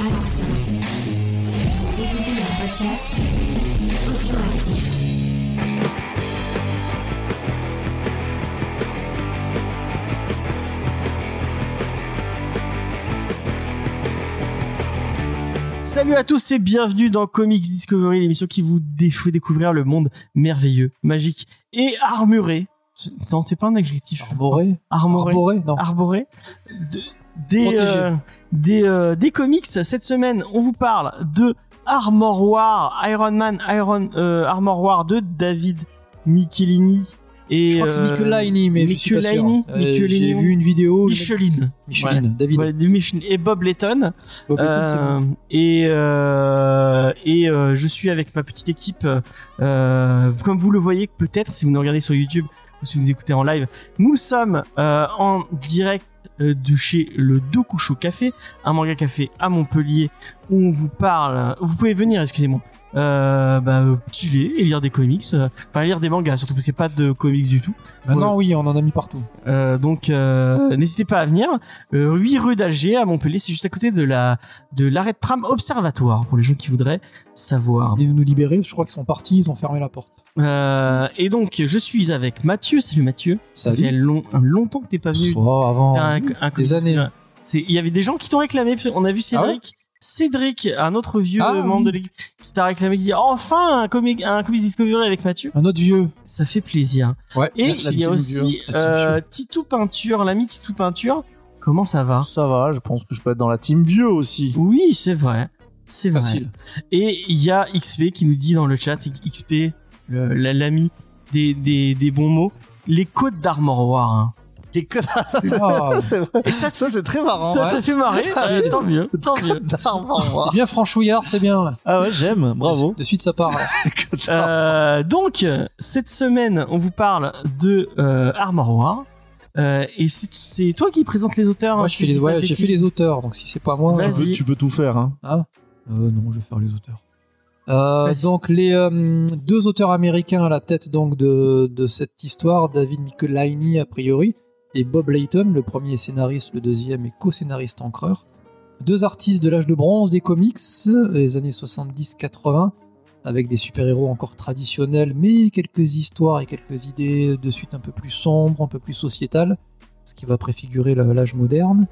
Attention, vous écoutez un podcast audioactif. Salut à tous et bienvenue dans Comics Discovery, l'émission qui vous fait découvrir le monde merveilleux, magique et armuré. Non, c'est pas un adjectif. Arboré Armoré. Arboré Non. Arboré. De- des, euh, des, euh, des comics. Cette semaine, on vous parle de Armor War, Iron Man, Iron, euh, Armor War de David Michelini. Et, Je crois que c'est Michelini, mais. Michelini. J'ai vu une vidéo. Micheline. Micheline, David. Et Bob Letton. Bob Letton, c'est bon. et et je suis avec ma petite équipe, comme vous le voyez peut-être si vous nous regardez sur YouTube ou si vous écoutez en live. Nous sommes euh, en direct de chez le Dokucho Café, un manga café à Montpellier où on vous parle. Vous pouvez venir, excusez-moi. Euh, bah, euh, chiller et lire des comics, euh, enfin lire des mangas surtout parce qu'il n'y a pas de comics du tout. Maintenant, oui, on en a mis partout. Euh, donc euh, n'hésitez pas à venir. Euh, 8 rue d'Alger à Montpellier, c'est juste à côté de la de l'arrêt de tram Observatoire pour les gens qui voudraient savoir. Ils nous libérer, je crois qu'ils sont partis, ils ont fermé la porte. Euh, et donc je suis avec Mathieu. Salut Mathieu. Ça fait long, longtemps que t'es pas venu. Oh, avant. un, un quiz. années. Il y avait des gens qui t'ont réclamé. On a vu Cédric. Cédric, un autre vieux Ah, membre oui. de l'équipe, qui t'a réclamé, qui dit enfin un comic, un comics Discovery avec Mathieu. Un autre vieux. Ça fait plaisir. Ouais. Et la- la il y a aussi euh. Titou Peinture, l'ami Titou Peinture. Comment ça va? Ça va, je pense que je peux être dans la team vieux aussi. Oui, c'est vrai. C'est vrai. Facile. Et il y a XP qui nous dit dans le chat, XP, l'ami des, des, des bons mots, les côtes d'Armor War. hein. Ah, vrai. Et ça, Ça, c'est très marrant. ça ouais. te fait marrer Euh, Tant mieux, tant mieux. c'est bien franchouillard, c'est bien. Ah ouais, j'aime, bravo. De suite, ça part. Euh, donc, cette semaine, on vous parle de euh, Armor War. Euh, et c'est toi qui présente les auteurs. Moi, hein, je fais les, ouais, j'ai fait les auteurs, donc si c'est pas moi. Tu, peux, tu peux tout faire, hein. Ah euh, Non, je vais faire les auteurs. Euh, donc les euh, deux auteurs américains à la tête donc de, de cette histoire, David Michelini a priori et Bob Layton, le premier scénariste, le deuxième est co-scénariste encreur. Deux artistes de l'âge de bronze des comics, les années 70-80, avec des super-héros encore traditionnels, mais quelques histoires et quelques idées de suite un peu plus sombres, un peu plus sociétales, ce qui va préfigurer l'âge moderne.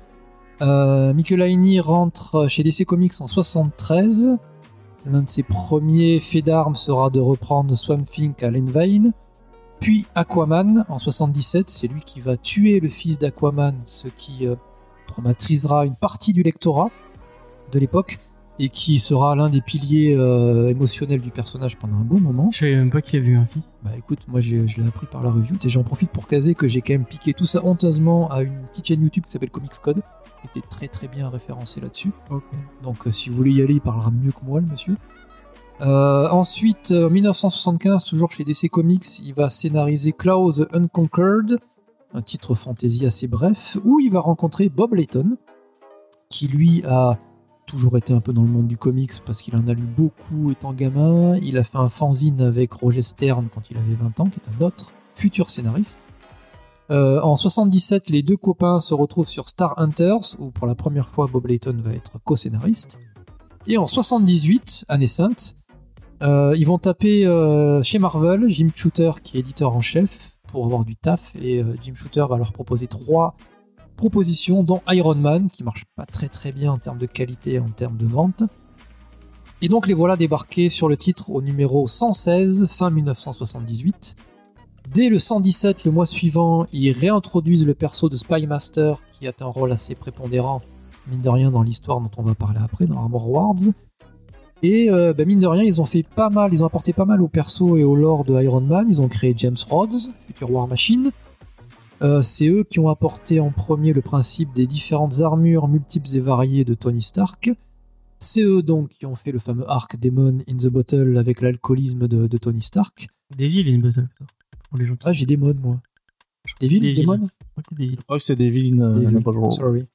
Euh, Michelini rentre chez DC Comics en 73. L'un de ses premiers faits d'armes sera de reprendre Swamp Thing à Len. Puis Aquaman en 77, c'est lui qui va tuer le fils d'Aquaman, ce qui euh, traumatisera une partie du lectorat de l'époque et qui sera l'un des piliers euh, émotionnels du personnage pendant un bon moment. Je savais même pas qu'il y a vu un fils. Bah écoute, moi je l'ai appris par la review et j'en profite pour caser que j'ai quand même piqué tout ça honteusement à une petite chaîne YouTube qui s'appelle Comics Code, qui était très très bien référencé là-dessus. Donc euh, si vous voulez y aller, il parlera mieux que moi le monsieur. Euh, ensuite, euh, en 1975, toujours chez DC Comics, il va scénariser Klaus Unconquered, un titre fantasy assez bref, où il va rencontrer Bob Layton, qui lui a toujours été un peu dans le monde du comics parce qu'il en a lu beaucoup étant gamin. Il a fait un fanzine avec Roger Stern quand il avait 20 ans, qui est un autre futur scénariste. Euh, en 77, les deux copains se retrouvent sur Star Hunters, où pour la première fois Bob Layton va être co-scénariste. Et en 78, année sainte, euh, ils vont taper euh, chez Marvel, Jim Shooter qui est éditeur en chef, pour avoir du taf, et euh, Jim Shooter va leur proposer trois propositions, dont Iron Man, qui marche pas très très bien en termes de qualité en termes de vente. Et donc les voilà débarqués sur le titre au numéro 116, fin 1978. Dès le 117, le mois suivant, ils réintroduisent le perso de Spy Master, qui a un rôle assez prépondérant, mine de rien, dans l'histoire dont on va parler après, dans Armor Wars. Et euh, bah, mine de rien, ils ont fait pas mal, ils ont apporté pas mal au perso et au lore de Iron Man. Ils ont créé James Rhodes, futur War Machine. Euh, c'est eux qui ont apporté en premier le principe des différentes armures multiples et variées de Tony Stark. C'est eux donc qui ont fait le fameux arc Demon in the Bottle avec l'alcoolisme de, de Tony Stark. Devil in Battle. Pour les gens qui. Ah, j'ai Demon moi. c'est Devil, Devil. Demon Je crois que c'est Devil. Je crois que c'est Devil, euh. Sorry.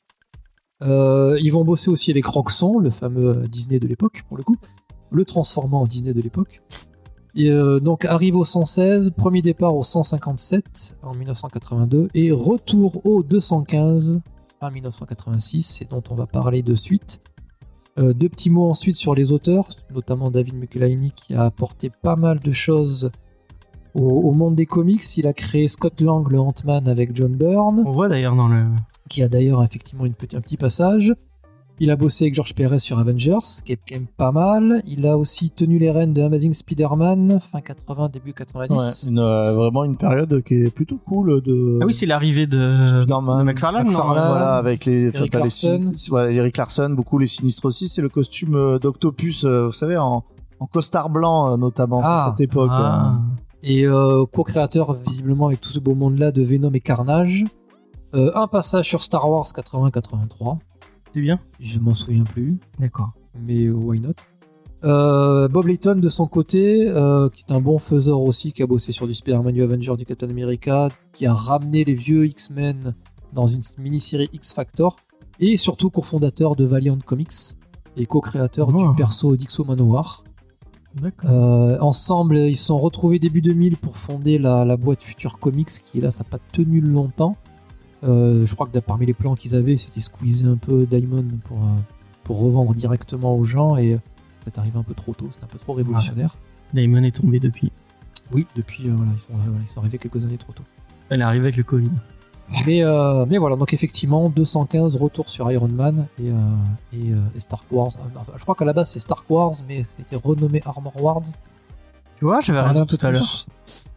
Euh, ils vont bosser aussi avec Roxxon, le fameux Disney de l'époque, pour le coup. Le transformant en Disney de l'époque. Et euh, donc arrive au 116, premier départ au 157 en 1982 et retour au 215 en 1986, c'est dont on va parler de suite. Euh, deux petits mots ensuite sur les auteurs, notamment David Michelinie qui a apporté pas mal de choses au, au monde des comics. Il a créé Scott Lang, le Ant-Man avec John Byrne, On voit d'ailleurs dans le. qui a d'ailleurs effectivement une petit- un petit passage. Il a bossé avec George Perez sur Avengers, qui est quand même pas mal. Il a aussi tenu les rênes de Amazing Spider-Man, fin 80, début 90. Ouais, une, euh, vraiment une période qui est plutôt cool de. Ah oui, c'est l'arrivée de, Spider-Man. de McFarlane, non McFarlane. Voilà, avec les. Eric les Larson. voilà, Eric Larson, beaucoup les sinistres aussi. C'est le costume euh, d'Octopus, euh, vous savez, en, en costard blanc, notamment, Ah. à cette époque. Ah. Et euh, co-créateur visiblement avec tout ce beau monde-là de Venom et Carnage. Euh, un passage sur Star Wars 80-83. C'est bien Je m'en souviens plus, D'accord. mais why not? Euh, Bob Layton de son côté, euh, qui est un bon faiseur aussi, qui a bossé sur du Spider-Man, du Avenger, du Captain America, qui a ramené les vieux X-Men dans une mini-série X-Factor, et surtout cofondateur de Valiant Comics et co-créateur Oh. du perso d'Ixo Manowar. Euh, ensemble, ils se sont retrouvés début 2000 pour fonder la, la boîte Future Comics, qui là, ça n'a pas tenu longtemps. Euh, je crois que parmi les plans qu'ils avaient, c'était squeezer un peu Diamond pour, euh, pour revendre directement aux gens, et ça arrivé un peu trop tôt, c'était un peu trop révolutionnaire. Damon est tombé depuis. Oui, depuis, euh, voilà, ils sont, voilà, ils sont arrivés quelques années trop tôt. Elle est arrivée avec le Covid. Mais, euh, mais voilà, donc effectivement, 215 retours sur Iron Man et, euh, et, euh, et Star Wars. Enfin, je crois qu'à la base c'est Star Wars, mais c'était renommé Armor Wars. Tu vois, j'avais raison tout à l'heure.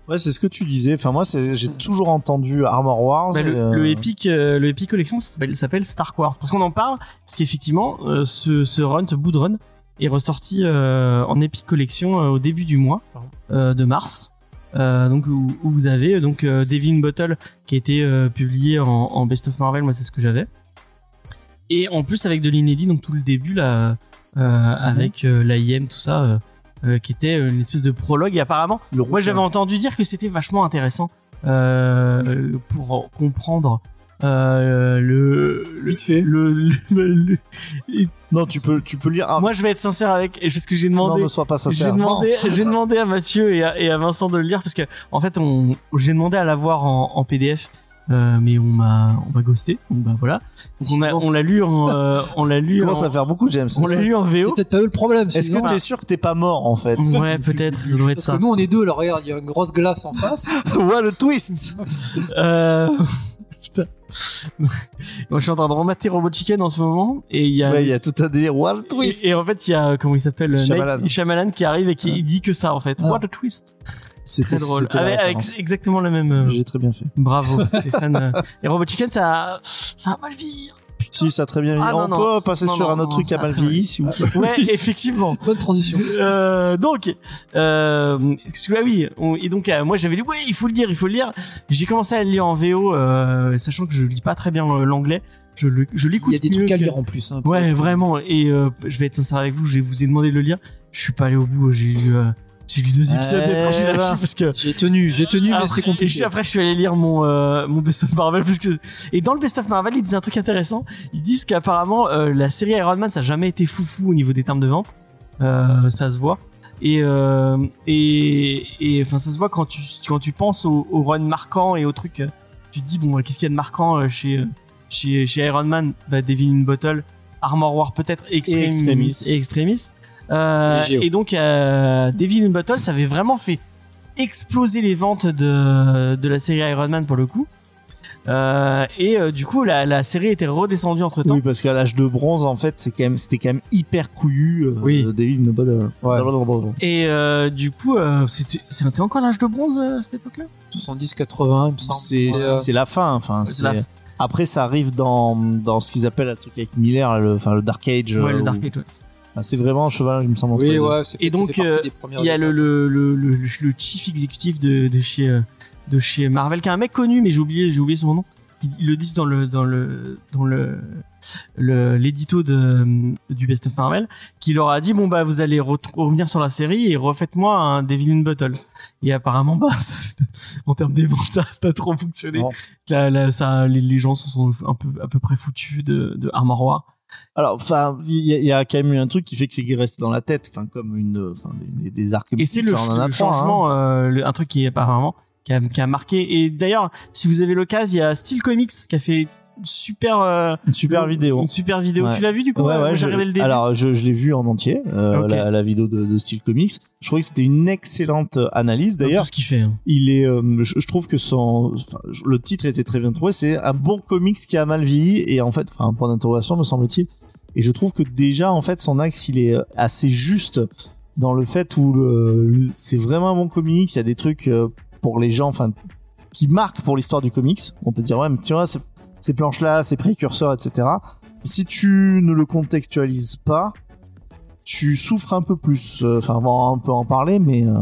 Ouais, c'est ce que tu disais. Enfin, moi, j'ai toujours entendu Armor Wars. Bah, et, le, euh, le Epic, euh, le Epic Collection ça s'appelle, Star Wars. Parce qu'on en parle, parce qu'effectivement, euh, ce, ce run, ce bout de run, est ressorti euh, en Epic Collection euh, au début du mois euh, de mars. Euh, donc où, où vous avez euh, donc euh, Devin Bottle qui a été publié en, en Best of Marvel, moi c'est ce que j'avais. Et en plus avec de l'inédit, donc tout le début là, avec l'AIM, tout ça, qui était une espèce de prologue. Et apparemment, le moi, j'avais entendu dire que c'était vachement intéressant pour comprendre euh, le, Vite fait. le, le- le- et Non, tu peux, tu peux lire. Ah, moi, je vais être sincère avec et ce que j'ai non, demandé. ne sois pas J'ai sincère. demandé, j'ai demandé à Mathieu et à, et à Vincent de le lire parce que en fait, on, j'ai demandé à l'avoir en, en PDF, euh, mais on m'a, on m'a ghosté. Donc bah voilà. Donc, on a, on l'a lu en, euh, on l'a lu. Il en, commence à faire beaucoup, James? on l'a lu en C'est VO. peut-être pas eux le problème. Est-ce que tu es sûr que t'es pas mort en fait? Ouais, peut-être. Ça doit être Parce ça. que nous on est deux, là regarde, il y a une grosse glace en face. Ouais, le twist Euh... Putain. Moi, je suis en train de remater Robot Chicken en ce moment et il y a, Ouais, il y a tout un délire. A twist et, et en fait il y a comment il s'appelle Shyamalan. Night Shyamalan qui arrive et qui dit que ça en fait. Ah. What a twist. C'était Très drôle. Avec, exactement le même. euh, J'ai très bien fait. Bravo. les fans, euh. Et Robot Chicken ça ça a mal vieilli. Si, ça a très bien Ah, vieilli. On non. peut passer Non, sur non, un autre non, truc qui a mal vieilli, si vous plaît. Ouais, effectivement. Bonne transition. Euh, donc, euh, parce que, ah oui, on- et donc euh, moi j'avais dit ouais, il faut le lire, il faut le lire. J'ai commencé à le lire en VO, euh, sachant que je lis pas très bien euh, l'anglais. Je le, je l'écoute. Il y a des trucs à lire en plus. hein, Ouais, vraiment. Et euh, je vais être sincère avec vous, je vous ai demandé de le lire. Je suis pas allé au bout. J'ai lu, euh, j'ai lu deux épisodes et après j'ai lâché parce que. J'ai tenu, j'ai tenu, mais Après- c'est Et je compliqué. suis- après, je suis allé lire mon euh, mon best of Marvel parce que et dans le best of Marvel, ils disent un truc intéressant. Ils disent qu'apparemment euh, la série Iron Man ça a jamais été foufou au niveau des termes de vente. Euh, ça se voit. Et et et enfin ça se voit quand tu quand tu penses au, au run marquant et au truc. tu te dis bon qu'est-ce qu'il y a de marquant chez chez chez Iron Man, bah, Devil in Bottle, Armor War peut-être, Extremis Extremis. et Extremis. Et. Et donc euh, Devil in Bottle, ça avait vraiment fait exploser les ventes de, de la série Iron Man pour le coup. Euh, et euh, du coup, la, la série était redescendue entre temps. Oui, parce qu'à l'âge de bronze, en fait, c'est quand même, c'était quand même hyper couillu. euh, Oui. David Nobel. Ouais. Et euh, du coup, euh, c'était encore l'âge de bronze euh, à cette époque-là? 70, 80, il me semble. C'est, euh, la fin. Enfin, c'est la. Après, ça arrive dans, dans ce qu'ils appellent un truc avec Miller, le, enfin, le Dark Age. Ouais, euh, le Dark où- Age. ouais. Enfin, c'est vraiment un cheval, il me semble. Oui, ouais, c'est Et donc, euh, Il y a le, le, le, le, le chief exécutif de, de chez euh, de chez Marvel, qui est un mec connu, mais j'ai oublié j'ai oublié son nom. Ils le disent dans le dans le dans le le- l'édito de du Best of Marvel, qui leur a dit bon bah vous allez re- revenir sur la série et refaites-moi un Devil in Bottle. Et apparemment bah en termes des ventes ça a pas trop fonctionné. Là, là, ça les, les gens se sont un peu à peu près foutus de de Armor War. Alors, enfin, il y, y a quand même eu un truc qui fait que c'est resté dans la tête, enfin, comme une, enfin, des, des, arcs. Et c'est le, le hein. changement, euh, le- un truc qui est apparemment qui a, qui a marqué. Et d'ailleurs, si vous avez l'occasion, il y a Steel Comics qui a fait super euh, Une super vidéo. une super vidéo. Ouais. Tu l'as vu du coup Ouais, Moi, ouais, je, regardé le début. alors je, je l'ai vu en entier, euh, la, la vidéo de, de Style Comics. Je trouvais que c'était une excellente euh, analyse. D'ailleurs, tout ce qu'il fait. hein. il est, euh, je, je trouve que son, enfin, le titre était très bien trouvé. C'est un bon comics qui a mal vieilli et en fait, enfin, un point d'interrogation me semble-t-il. Et je trouve que déjà, en fait, son axe, il est euh, assez juste dans le fait où c'est vraiment un bon comics. Il y a des trucs euh, pour les gens, enfin, qui marquent pour l'histoire du comics. On peut dire ouais, mais tu vois, c'est- ces planches-là, ces précurseurs, etc. Si tu ne le contextualises pas, tu souffres un peu plus. Euh, Enfin, on va un peu en parler, mais euh,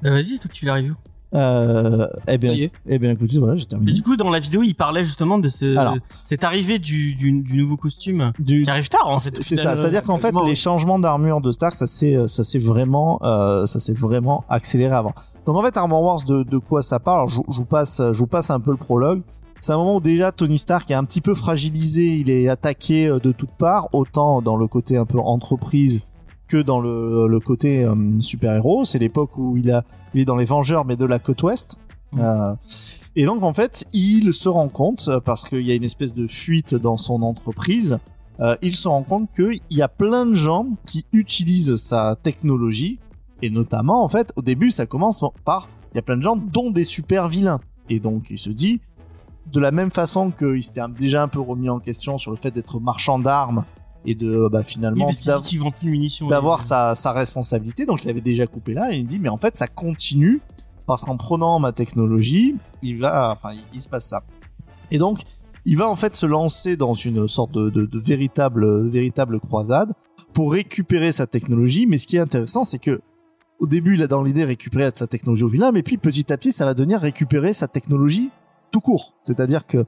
Bah, vas-y, c'est toi qui fais la review. euh, eh bien, eh bien, écoutez, voilà, j'ai Mais terminé. du coup, dans la vidéo, il parlait justement de ce, Alors. cette arrivée du, du, du nouveau costume Du- qui arrive tard en fait. c'est ça, c'est-à-dire qu'en fait, les changements d'armure de Stark, ça s'est, ça s'est vraiment, euh, ça s'est vraiment accéléré avant. Donc en fait, Armor Wars, de, de quoi ça parle? Alors, je, je vous passe, je vous passe un peu le prologue. C'est un moment où déjà Tony Stark est un petit peu fragilisé, il est attaqué euh, de toutes parts, autant dans le côté un peu entreprise que dans le, le côté euh, super-héros. C'est l'époque où il, a, il est dans les Vengeurs, mais de la côte ouest. Mhm. Euh, et donc en fait, il se rend compte, euh, parce qu'il y a une espèce de fuite dans son entreprise, euh, il se rend compte qu'il y a plein de gens qui utilisent sa technologie, et notamment en fait, au début, ça commence par, il y a plein de gens, dont des super vilains. Et donc il se dit, de la même façon qu'il s'était déjà un peu remis en question sur le fait d'être marchand d'armes et de bah, oui, finalement d'avoir sa, sa responsabilité. Donc il avait déjà coupé là et il dit mais en fait ça continue parce qu'en prenant ma technologie, il va, enfin il, il se passe ça. Et donc il va en fait se lancer dans une sorte de, de, de véritable véritable croisade pour récupérer sa technologie. Mais ce qui est intéressant, c'est que au début il a dans l'idée récupérer sa technologie au vilain, mais puis petit à petit ça va devenir récupérer sa technologie tout court. C'est-à-dire que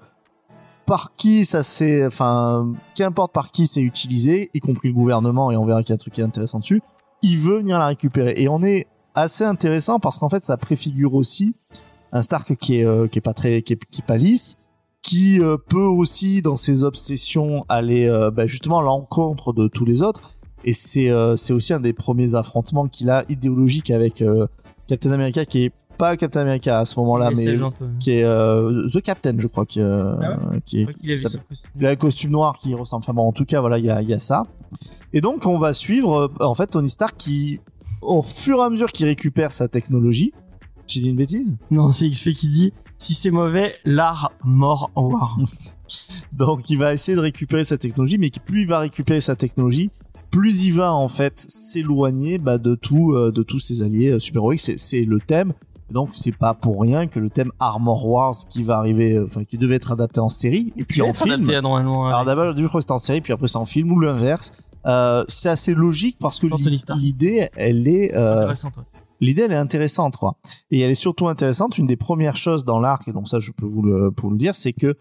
par qui ça s'est, enfin, qu'importe par qui c'est utilisé, y compris le gouvernement, et on verra qu'il y a un truc qui est intéressant dessus, il veut venir la récupérer. Et on est assez intéressant parce qu'en fait, ça préfigure aussi un Stark qui est, euh, qui est pas très, qui est, qui pas lisse, qui euh, peut aussi, dans ses obsessions, aller euh, bah, justement à l'encontre de tous les autres. Et c'est, aussi un des premiers affrontements qu'il a idéologique avec Captain America, qui est pas Captain America à ce moment-là, Mais qui est euh, The Captain, je crois, qui, euh, Ah qui est, qui son s'appelle- costume. il a un costume noir qui ressemble. Enfin bon, en tout cas, voilà, il y a, il y a ça. Et donc, on va suivre, euh, en fait, Tony Stark qui, au fur et à mesure qu'il récupère sa technologie, j'ai dit une bêtise? Non, c'est XP qui dit si c'est mauvais, l'art mort en war. Donc, il va essayer de récupérer sa technologie, mais plus il va récupérer sa technologie, plus il va en fait s'éloigner bah, de tout, euh, de tous ses alliés euh, super-héroïques. C'est le thème. Donc, c'est pas pour rien que le thème Armor Wars qui va arriver, euh, enfin, qui devait être adapté en série et puis en film. Adapté, normalement, Alors d'abord, je crois que c'était en série, puis après c'est en film ou l'inverse. Euh, c'est assez logique parce que l'idée, elle est, euh, l'idée, elle est intéressante, quoi. Et elle est surtout intéressante. Une des premières choses dans l'arc, et donc ça, je peux vous le, pour le dire, c'est que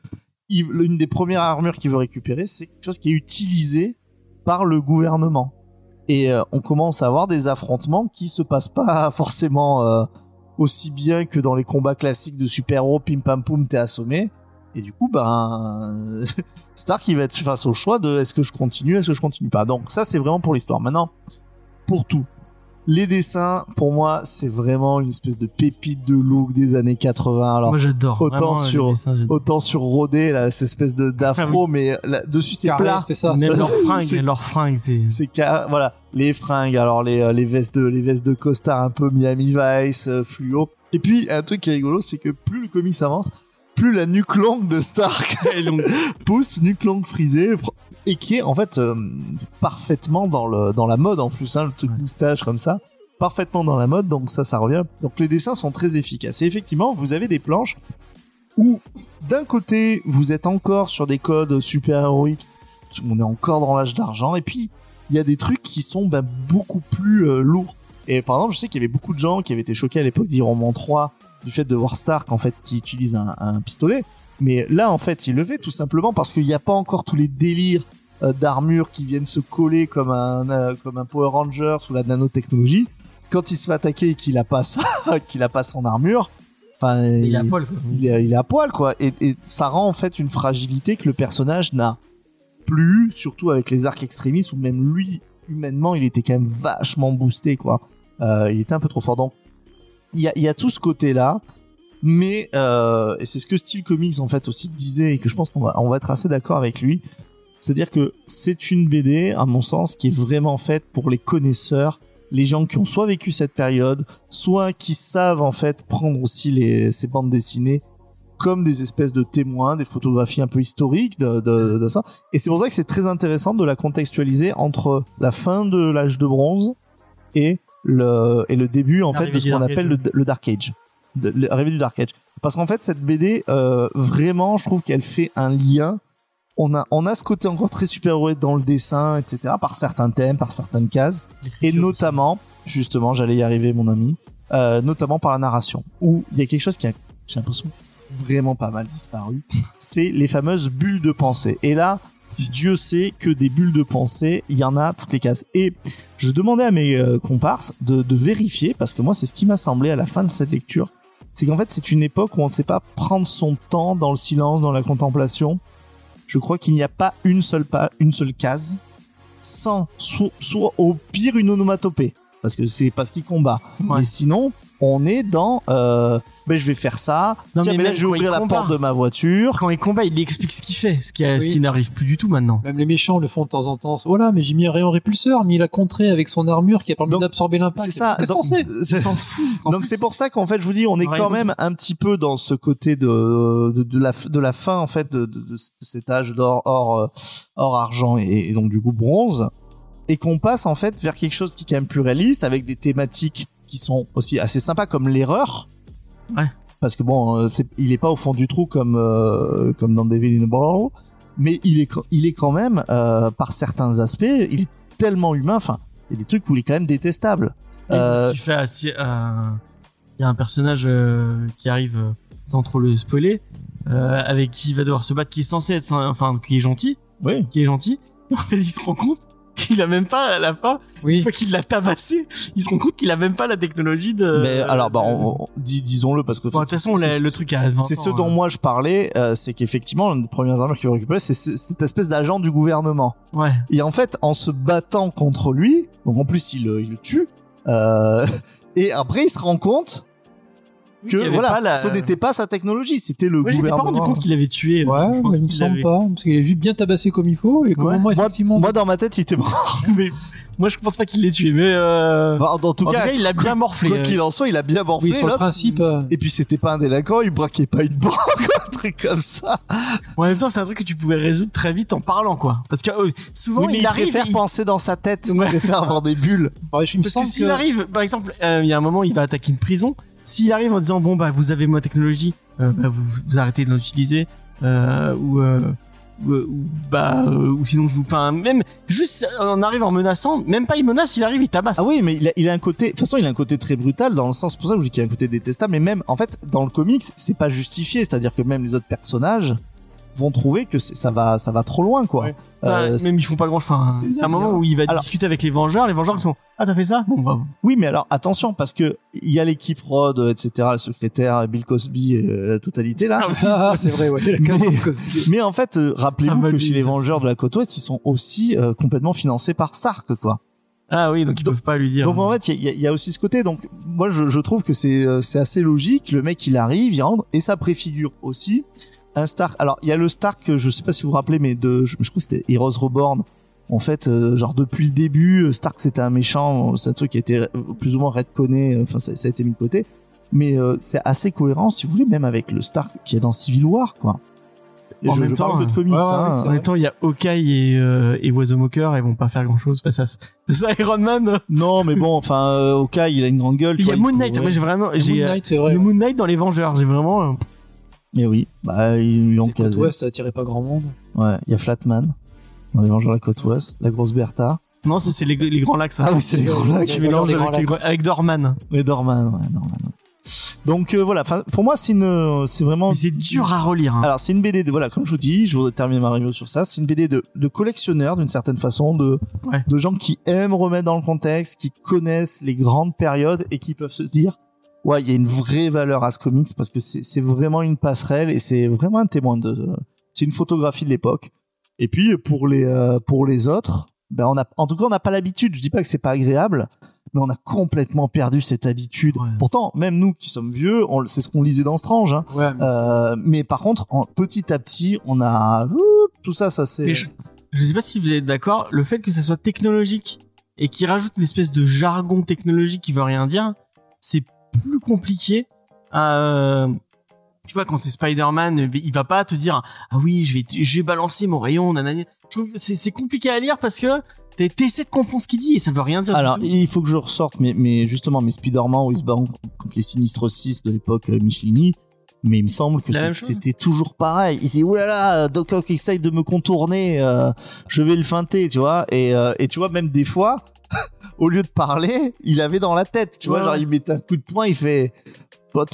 l'une des premières armures qu'il veut récupérer, c'est quelque chose qui est utilisé par le gouvernement. Et euh, on commence à avoir des affrontements qui se passent pas forcément euh, aussi bien que dans les combats classiques de super-héros, pim pam poum, t'es assommé. Et du coup, ben, Stark, il va être face au choix de est-ce que je continue, est-ce que je continue pas? Donc ça, c'est vraiment pour l'histoire. Maintenant, pour tout. Les dessins, pour moi, c'est vraiment une espèce de pépite de look des années 80. Alors, Moi, j'adore. autant Vraiment, sur- dessins, autant sur Rodé, là, cette espèce de d'afro, mais là, dessus c'est plat. C'est ça. Même leurs fringues, c'est- leurs fringues, c'est. Voilà, les fringues, alors les, euh, les vestes de les vestes de costard un peu Miami Vice, euh, fluo. Et puis un truc qui est rigolo, c'est que plus le comics avance, plus la nuque longue de Stark pousse, nuque longue frisée, fr- et qui est en fait euh, parfaitement dans le dans la mode en plus, hein, le truc Ouais. moustache comme ça, parfaitement dans la mode. Donc ça, ça revient. Donc les dessins sont très efficaces. Et effectivement, vous avez des planches où d'un côté vous êtes encore sur des codes super héroïques, on est encore dans l'âge d'argent, et puis il y a des trucs qui sont ben, beaucoup plus euh, lourds. Et par exemple, je sais qu'il y avait beaucoup de gens qui avaient été choqués à l'époque d'Iron 3 du fait de voir Stark en fait qui utilise un, un pistolet. Mais là, en fait, il le fait tout simplement parce qu'il n'y a pas encore tous les délires d'armure qui viennent se coller comme un euh, comme un Power Ranger sous la nanotechnologie. Quand il se fait attaquer et qu'il a pas ça, qu'il a pas son armure, enfin, il a poil, quoi. il est, il est à poil quoi. Et, et ça rend en fait une fragilité que le personnage n'a plus surtout avec les arcs extrémistes où même lui humainement il était quand même vachement boosté quoi. Euh, il était un peu trop fort. Donc il y a, il y a tout ce côté là mais euh, et c'est ce que Steel Comics en fait aussi disait et que je pense qu'on va on va être assez d'accord avec lui c'est-à-dire que c'est une BD à mon sens qui est vraiment faite pour les connaisseurs les gens qui ont soit vécu cette période soit qui savent en fait prendre aussi les ces bandes dessinées comme des espèces de témoins, des photographies un peu historiques de, de, de ça. Et c'est pour ça que c'est très intéressant de la contextualiser entre la fin de l'âge de bronze et le, et le début, en fait, de ce qu'on appelle le, le Dark Age. L'arrivée du Dark Age. Parce qu'en fait, cette BD, euh, vraiment, je trouve qu'elle fait un lien. On a, on a ce côté encore très super-héroïque dans le dessin, etc., par certains thèmes, par certaines cases et notamment, justement, j'allais y arriver, mon ami, euh, notamment par la narration, où il y a quelque chose qui a, j'ai l'impression, vraiment pas mal disparu. C'est les fameuses bulles de pensée. Et là, Dieu sait que des bulles de pensée, il y en a toutes les cases. Et je demandais à mes euh, comparses de, de vérifier, parce que moi, c'est ce qui m'a semblé à la fin de cette lecture. C'est qu'en fait, c'est une époque où on ne sait pas prendre son temps dans le silence, dans la contemplation. Je crois qu'il n'y a pas une seule, pas, une seule case sans, soit, soit au pire une onomatopée, parce que c'est parce qu'il combat. Ouais. Mais sinon, on est dans, euh, ben je vais faire ça. Non, Tiens, mais mais, là je vais ouvrir la combat. porte de ma voiture. Quand il combat, il explique ce qu'il fait, ce qui, ce n'arrive plus du tout maintenant. Même les méchants le font de temps en temps. Voilà, mais j'ai mis un rayon répulseur, mais il a contré avec son armure qui a permis d'absorber l'impact. C'est ça. Qu'est-ce qu'on Donc, sait s'en fout. Donc c'est pour ça qu'en fait je vous dis on est quand même un petit peu dans ce côté de de, de la de la fin en fait de, de, de cet âge d'or or euh, or argent et, et donc du coup bronze et qu'on passe en fait vers quelque chose qui est quand même plus réaliste avec des thématiques qui sont aussi assez sympas comme l'erreur. Ouais. Parce que bon euh, c'est il est pas au fond du trou comme euh, comme dans Devil in a Ball mais il est il est quand même euh, par certains aspects il est tellement humain enfin il y a des trucs où il est quand même détestable. Euh, Ce qui fait assez, euh, il y a un personnage euh, qui arrive euh, sans trop le spoiler, euh, avec qui il va devoir se battre, qui est censé être, enfin, qui est gentil, oui. qui est gentil. En fait, il se rend compte qu'il a même pas à la fin, une Oui. fois qu'il l'a tabassé, il se rend compte qu'il a même pas la technologie de. Mais alors, bah, de- on- on- dis- disons-le parce que Bon, de toute façon, le, le truc a 20 c'est ce dont euh, moi je parlais, euh, c'est qu'effectivement, une des premières armures qu'il récupérer, c'est cette espèce d'agent du gouvernement. Ouais. Et en fait, en se battant contre lui, donc en plus il, le- il le tue, euh, et après il se rend compte que avait voilà, la- ce n'était pas sa technologie, c'était le Moi, j'étais pas rendu gouvernement. compte qu'il avait tué. euh, Ouais, je pense mais il me semble avait- pas. Parce qu'il est juste bien tabassé comme il faut. Et Ouais. moment, Moi, effectivement. moi, dans ma tête, il était mort. mais moi, je pense pas qu'il l'ait tué, mais euh... Enfin, en tout en cas, tout cas, il l'a bien morflé. quoi euh. qu'il en soit, il a bien morflé. oui, sur le l'autre. principe. euh, Et puis c'était pas un délinquant, il braquait pas une banque, un truc comme ça. En même temps, c'est un truc que tu pouvais résoudre très vite en parlant, quoi. Parce que euh, souvent, Oui, mais il, il, arrive. préfère il- penser dans sa tête, Ouais. il préfère avoir des bulles. ouais, je me Parce que s'il que. arrive, par exemple, euh, il y a un moment, il va attaquer une prison. S'il arrive en disant bon bah vous avez ma technologie, euh, bah, vous, vous arrêtez de l'utiliser, euh, ou, euh, ou, bah ou sinon je vous peins. Même juste en arrive en menaçant, même pas il menace, il arrive, il tabasse. Ah oui, mais il a, un côté, de toute façon, il a un côté très brutal dans le sens, pour ça que je dis qu'il a un côté détestable, mais même, en fait, dans le comics, c'est pas justifié, c'est-à-dire que même les autres personnages vont trouver que ça va, ça va trop loin, quoi. Ouais. Euh, c'est- même ils font pas grand chose. Enfin, c'est un moment bien. où il va Alors- discuter avec les Vengeurs. Les Vengeurs ils sont ah t'as fait ça? Bon bah oui, mais alors, attention, parce que il y a l'équipe Rod, etc., le secrétaire, Bill Cosby, euh, la totalité, là. Ah, c'est vrai, ouais. Mais- de Cosby. Mais en fait, euh, rappelez-vous que dit, chez les. Vengeurs de la côte ouest, ils sont aussi euh, complètement financés par Stark, quoi. ah oui donc ils Donc- peuvent pas lui dire. Donc en fait, il y, a- il y a aussi ce côté. Donc moi, je, je trouve que c'est c'est assez logique. Le mec, il arrive, il rentre, et ça préfigure aussi un Stark. Alors il y a le Stark, je sais pas si vous vous rappelez, mais de, je, je crois que c'était Heroes Reborn. En fait, euh, genre depuis le début, euh, Stark c'était un méchant. C'est un truc qui a été euh, plus ou moins redconné. Enfin, ça, ça a été mis de côté. Mais euh, c'est assez cohérent, si vous voulez, même avec le Stark qui est dans Civil War, quoi. Et En je, même je parle temps, que de comics, ouais, ouais, hein. En même temps, il y a Hawkeye et, euh, et Moqueur, ils vont pas faire grand chose face à, face à Iron Man. Non, mais bon, enfin, euh, Hawkeye, il a une grande gueule. Il y a Moon Knight, pourrait- moi j'ai vraiment. Moon J'ai, Knight, c'est vrai. le Moon Knight dans les Vengeurs, j'ai vraiment. Euh, Eh oui, bah ils l'ont casé. ouest, ça attirait pas grand monde. Ouais, il y a Flatman dans les Vengeurs de la côte ouest, la grosse Bertha. Non, ça c'est les, les grands lacs, ça. Ah oui, c'est les grands lacs. Je mélange avec, Grands les avec Dorman. Mais Dorman, ouais, Dorman. ouais. Donc euh, voilà, pour moi c'est une, c'est vraiment. Mais c'est dur à relire. Hein. Alors c'est une BD de voilà, comme je vous dis, je voudrais terminer ma review sur ça. C'est une BD de, de collectionneurs d'une certaine façon, de Ouais. de gens qui aiment remettre dans le contexte, qui connaissent les grandes périodes et qui peuvent se dire, ouais, il y a une vraie valeur à ce comics parce que c'est vraiment une passerelle et c'est vraiment un témoin de, c'est une photographie de l'époque. Et puis pour les euh, pour les autres, ben on a, en tout cas on n'a pas l'habitude. Je dis pas que c'est pas agréable, mais on a complètement perdu cette habitude. Ouais. Pourtant, même nous qui sommes vieux, on- c'est ce qu'on lisait dans Strange. Hein. Ouais, mais Euh, mais par contre, en, petit à petit, on a ouh, tout ça, ça c'est. Je, je sais pas si vous êtes d'accord, le fait que ça soit technologique et qu'il rajoute une espèce de jargon technologique qui veut rien dire, c'est plus compliqué. à- tu vois, quand c'est Spider-Man, il va pas te dire ah oui, je vais, je vais balancer mon rayon, nanani. Je trouve que c'est compliqué à lire parce que t'es- t'essaies de comprendre ce qu'il dit et ça veut rien dire. Alors, il faut que je ressorte, mais, mais justement, mes Spider-Man où ils se battent contre les sinistres 6 de l'époque euh, Michelini. Mais il me semble que c'était toujours pareil. Il dit, oulala, Doc Ock essaye de me contourner, euh, je vais le feinter, tu vois. Et, euh, et tu vois, même des fois, au lieu de parler, il avait dans la tête, tu vois, Ouais. genre il mettait un coup de poing, il fait, Bah,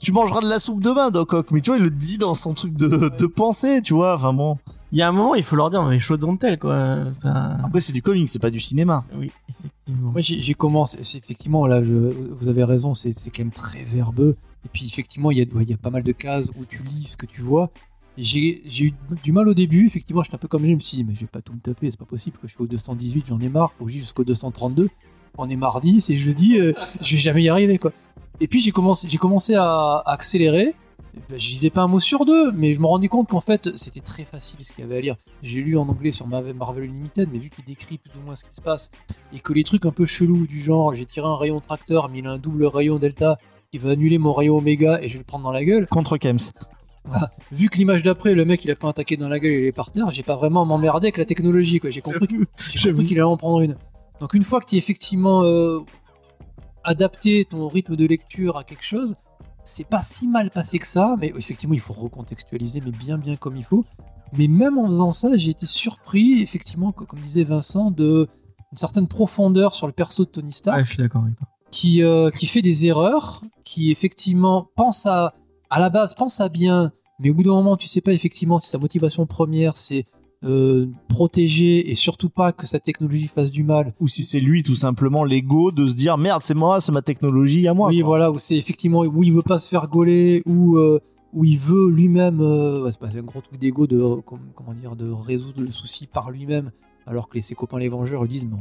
tu mangeras de la soupe demain, Doc Ock. Mais tu vois, il le dit dans son truc de, de pensée, tu vois. Enfin bon. Il y a un moment, il faut leur dire mais chaud don't tell quoi. Ça, Après, c'est du comics, c'est pas du cinéma. oui, effectivement. Moi, j'ai commencé. C'est effectivement là, je, vous avez raison. C'est c'est quand même très verbeux. Et puis effectivement, il y a, ouais, il y a pas mal de cases où tu lis ce que tu vois. J'ai eu du mal au début. Effectivement, j'étais un peu comme je me suis dit, mais je vais pas tout me taper. C'est pas possible que je suis au 218. J'en ai marre. Faut que jusqu'au 232. On est mardi, c'est jeudi. euh, je vais jamais y arriver quoi. Et puis j'ai commencé, commencé à, accélérer. Ben, je lisais pas un mot sur deux, mais je me rendais compte qu'en fait c'était très facile ce qu'il y avait à lire. J'ai lu en anglais sur Marvel Marvel Unlimited, mais vu qu'il décrit plus ou moins ce qui se passe et que les trucs un peu chelous du genre j'ai tiré un rayon tracteur mais il a un double rayon delta qui va annuler mon rayon oméga et je vais le prendre dans la gueule. Contre Kems. Vu que l'image d'après le mec il a pas attaqué dans la gueule il est par terre, j'ai pas vraiment m'emmerder avec la technologie quoi. J'ai compris, qu'il allait en prendre une. Donc une fois que tu es effectivement euh, adapté ton rythme de lecture à quelque chose, c'est pas si mal passé que ça, mais effectivement il faut recontextualiser mais bien bien comme il faut. Mais même en faisant ça, j'ai été surpris effectivement co- comme disait Vincent de une certaine profondeur sur le perso de Tony Stark Ouais, je suis d'accord avec toi. qui, euh, qui fait des erreurs, qui effectivement pense à, à la base, pense à bien, mais au bout d'un moment, tu sais pas effectivement si sa motivation première c'est euh, protéger et surtout pas que sa technologie fasse du mal. ou si c'est lui tout simplement l'ego de se dire merde c'est moi c'est ma technologie à moi oui, quoi. voilà, où c'est effectivement où il veut pas se faire gauler, ou euh, où il veut lui-même, euh, c'est un gros truc d'ego de com- comment dire, de résoudre le souci par lui-même, alors que les, ses copains les Vengeurs lui disent mais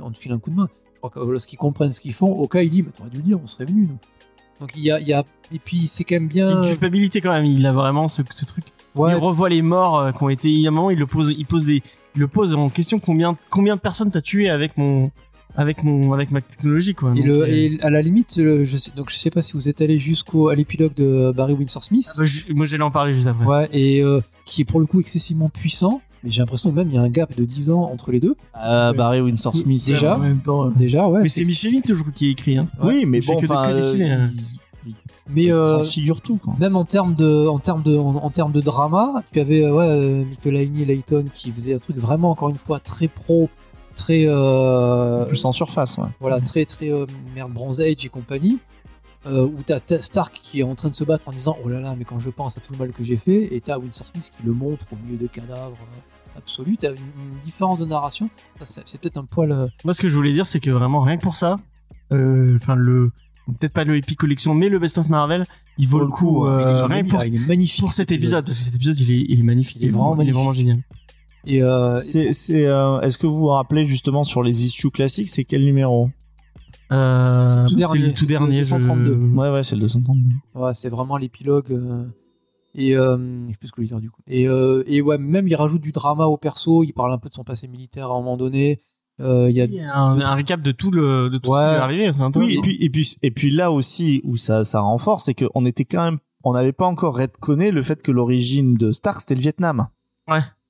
on, te file un coup de main. Je crois que euh, lorsqu'ils comprennent ce qu'ils font, au cas il dit mais t'aurais dû le dire, on serait venus nous. Donc il y a, il y a et puis c'est quand même Il y a bien. une culpabilité quand même. Il a vraiment ce, ce truc. Ouais, Il revoit les morts euh, qui ont été. Il y a un moment, il le pose, il pose des, il le pose en question combien, combien de personnes t'as tué avec mon, avec mon, avec ma technologie quoi. Et, Donc, le, euh, et à la limite, le- je sais, donc je sais pas si vous êtes allé jusqu'au à l'épilogue de Barry Windsor Smith, ah bah, je- moi j'allais en parler juste après. ouais, et euh, qui est pour le coup excessivement puissant, mais j'ai l'impression que même il y a un gap de 10 ans entre les deux. Euh, Barry Windsor Smith Déjà En même temps, Déjà, ouais. Mais c'est Micheline toujours qui écrit. Hein. oui mais bon enfin euh, hein. Mais euh, tout quoi. même en termes de, en termes de, en, en termes de drama, tu avais euh, ouais, euh, Michael Layton qui faisait un truc vraiment encore une fois très pro, très euh, plus en surface ouais. voilà très très euh, merde Bronze Age et compagnie. Euh, où t'as Stark qui est en train de se battre en disant oh là là mais quand je pense à tout le mal que j'ai fait et t'as Winsor Smith qui le montre au milieu de cadavres euh, absolus t'as une, une différence de narration c'est peut-être un poil euh, Moi ce que je voulais dire c'est que vraiment rien que pour ça, euh, enfin le, peut-être pas le Epic Collection mais le Best of Marvel, il vaut le coup. est- euh, est rien pour, ah, il est magnifique pour cet épisode parce que cet épisode il est, il est magnifique. Il est vraiment il est vraiment génial. et euh, c'est c'est euh, est-ce que vous vous rappelez justement sur les issues classiques c'est quel numéro? Euh, C'est le tout dernier, le tout dernier. je- 232. ouais ouais c'est le 232 Ouais, c'est vraiment l'épilogue. euh, et euh, je sais plus ce que je dire du coup. Et, euh, et ouais, même il rajoute du drama au perso. Il parle un peu de son passé militaire à un moment donné. Euh, Il y a Il y a un, un récap de tout le de tout ce Ouais. qui lui est arrivé. c'est oui et puis et puis et puis là aussi où ça ça renforce c'est qu'on était quand même on n'avait pas encore redconné le fait que l'origine de Stark c'était le Vietnam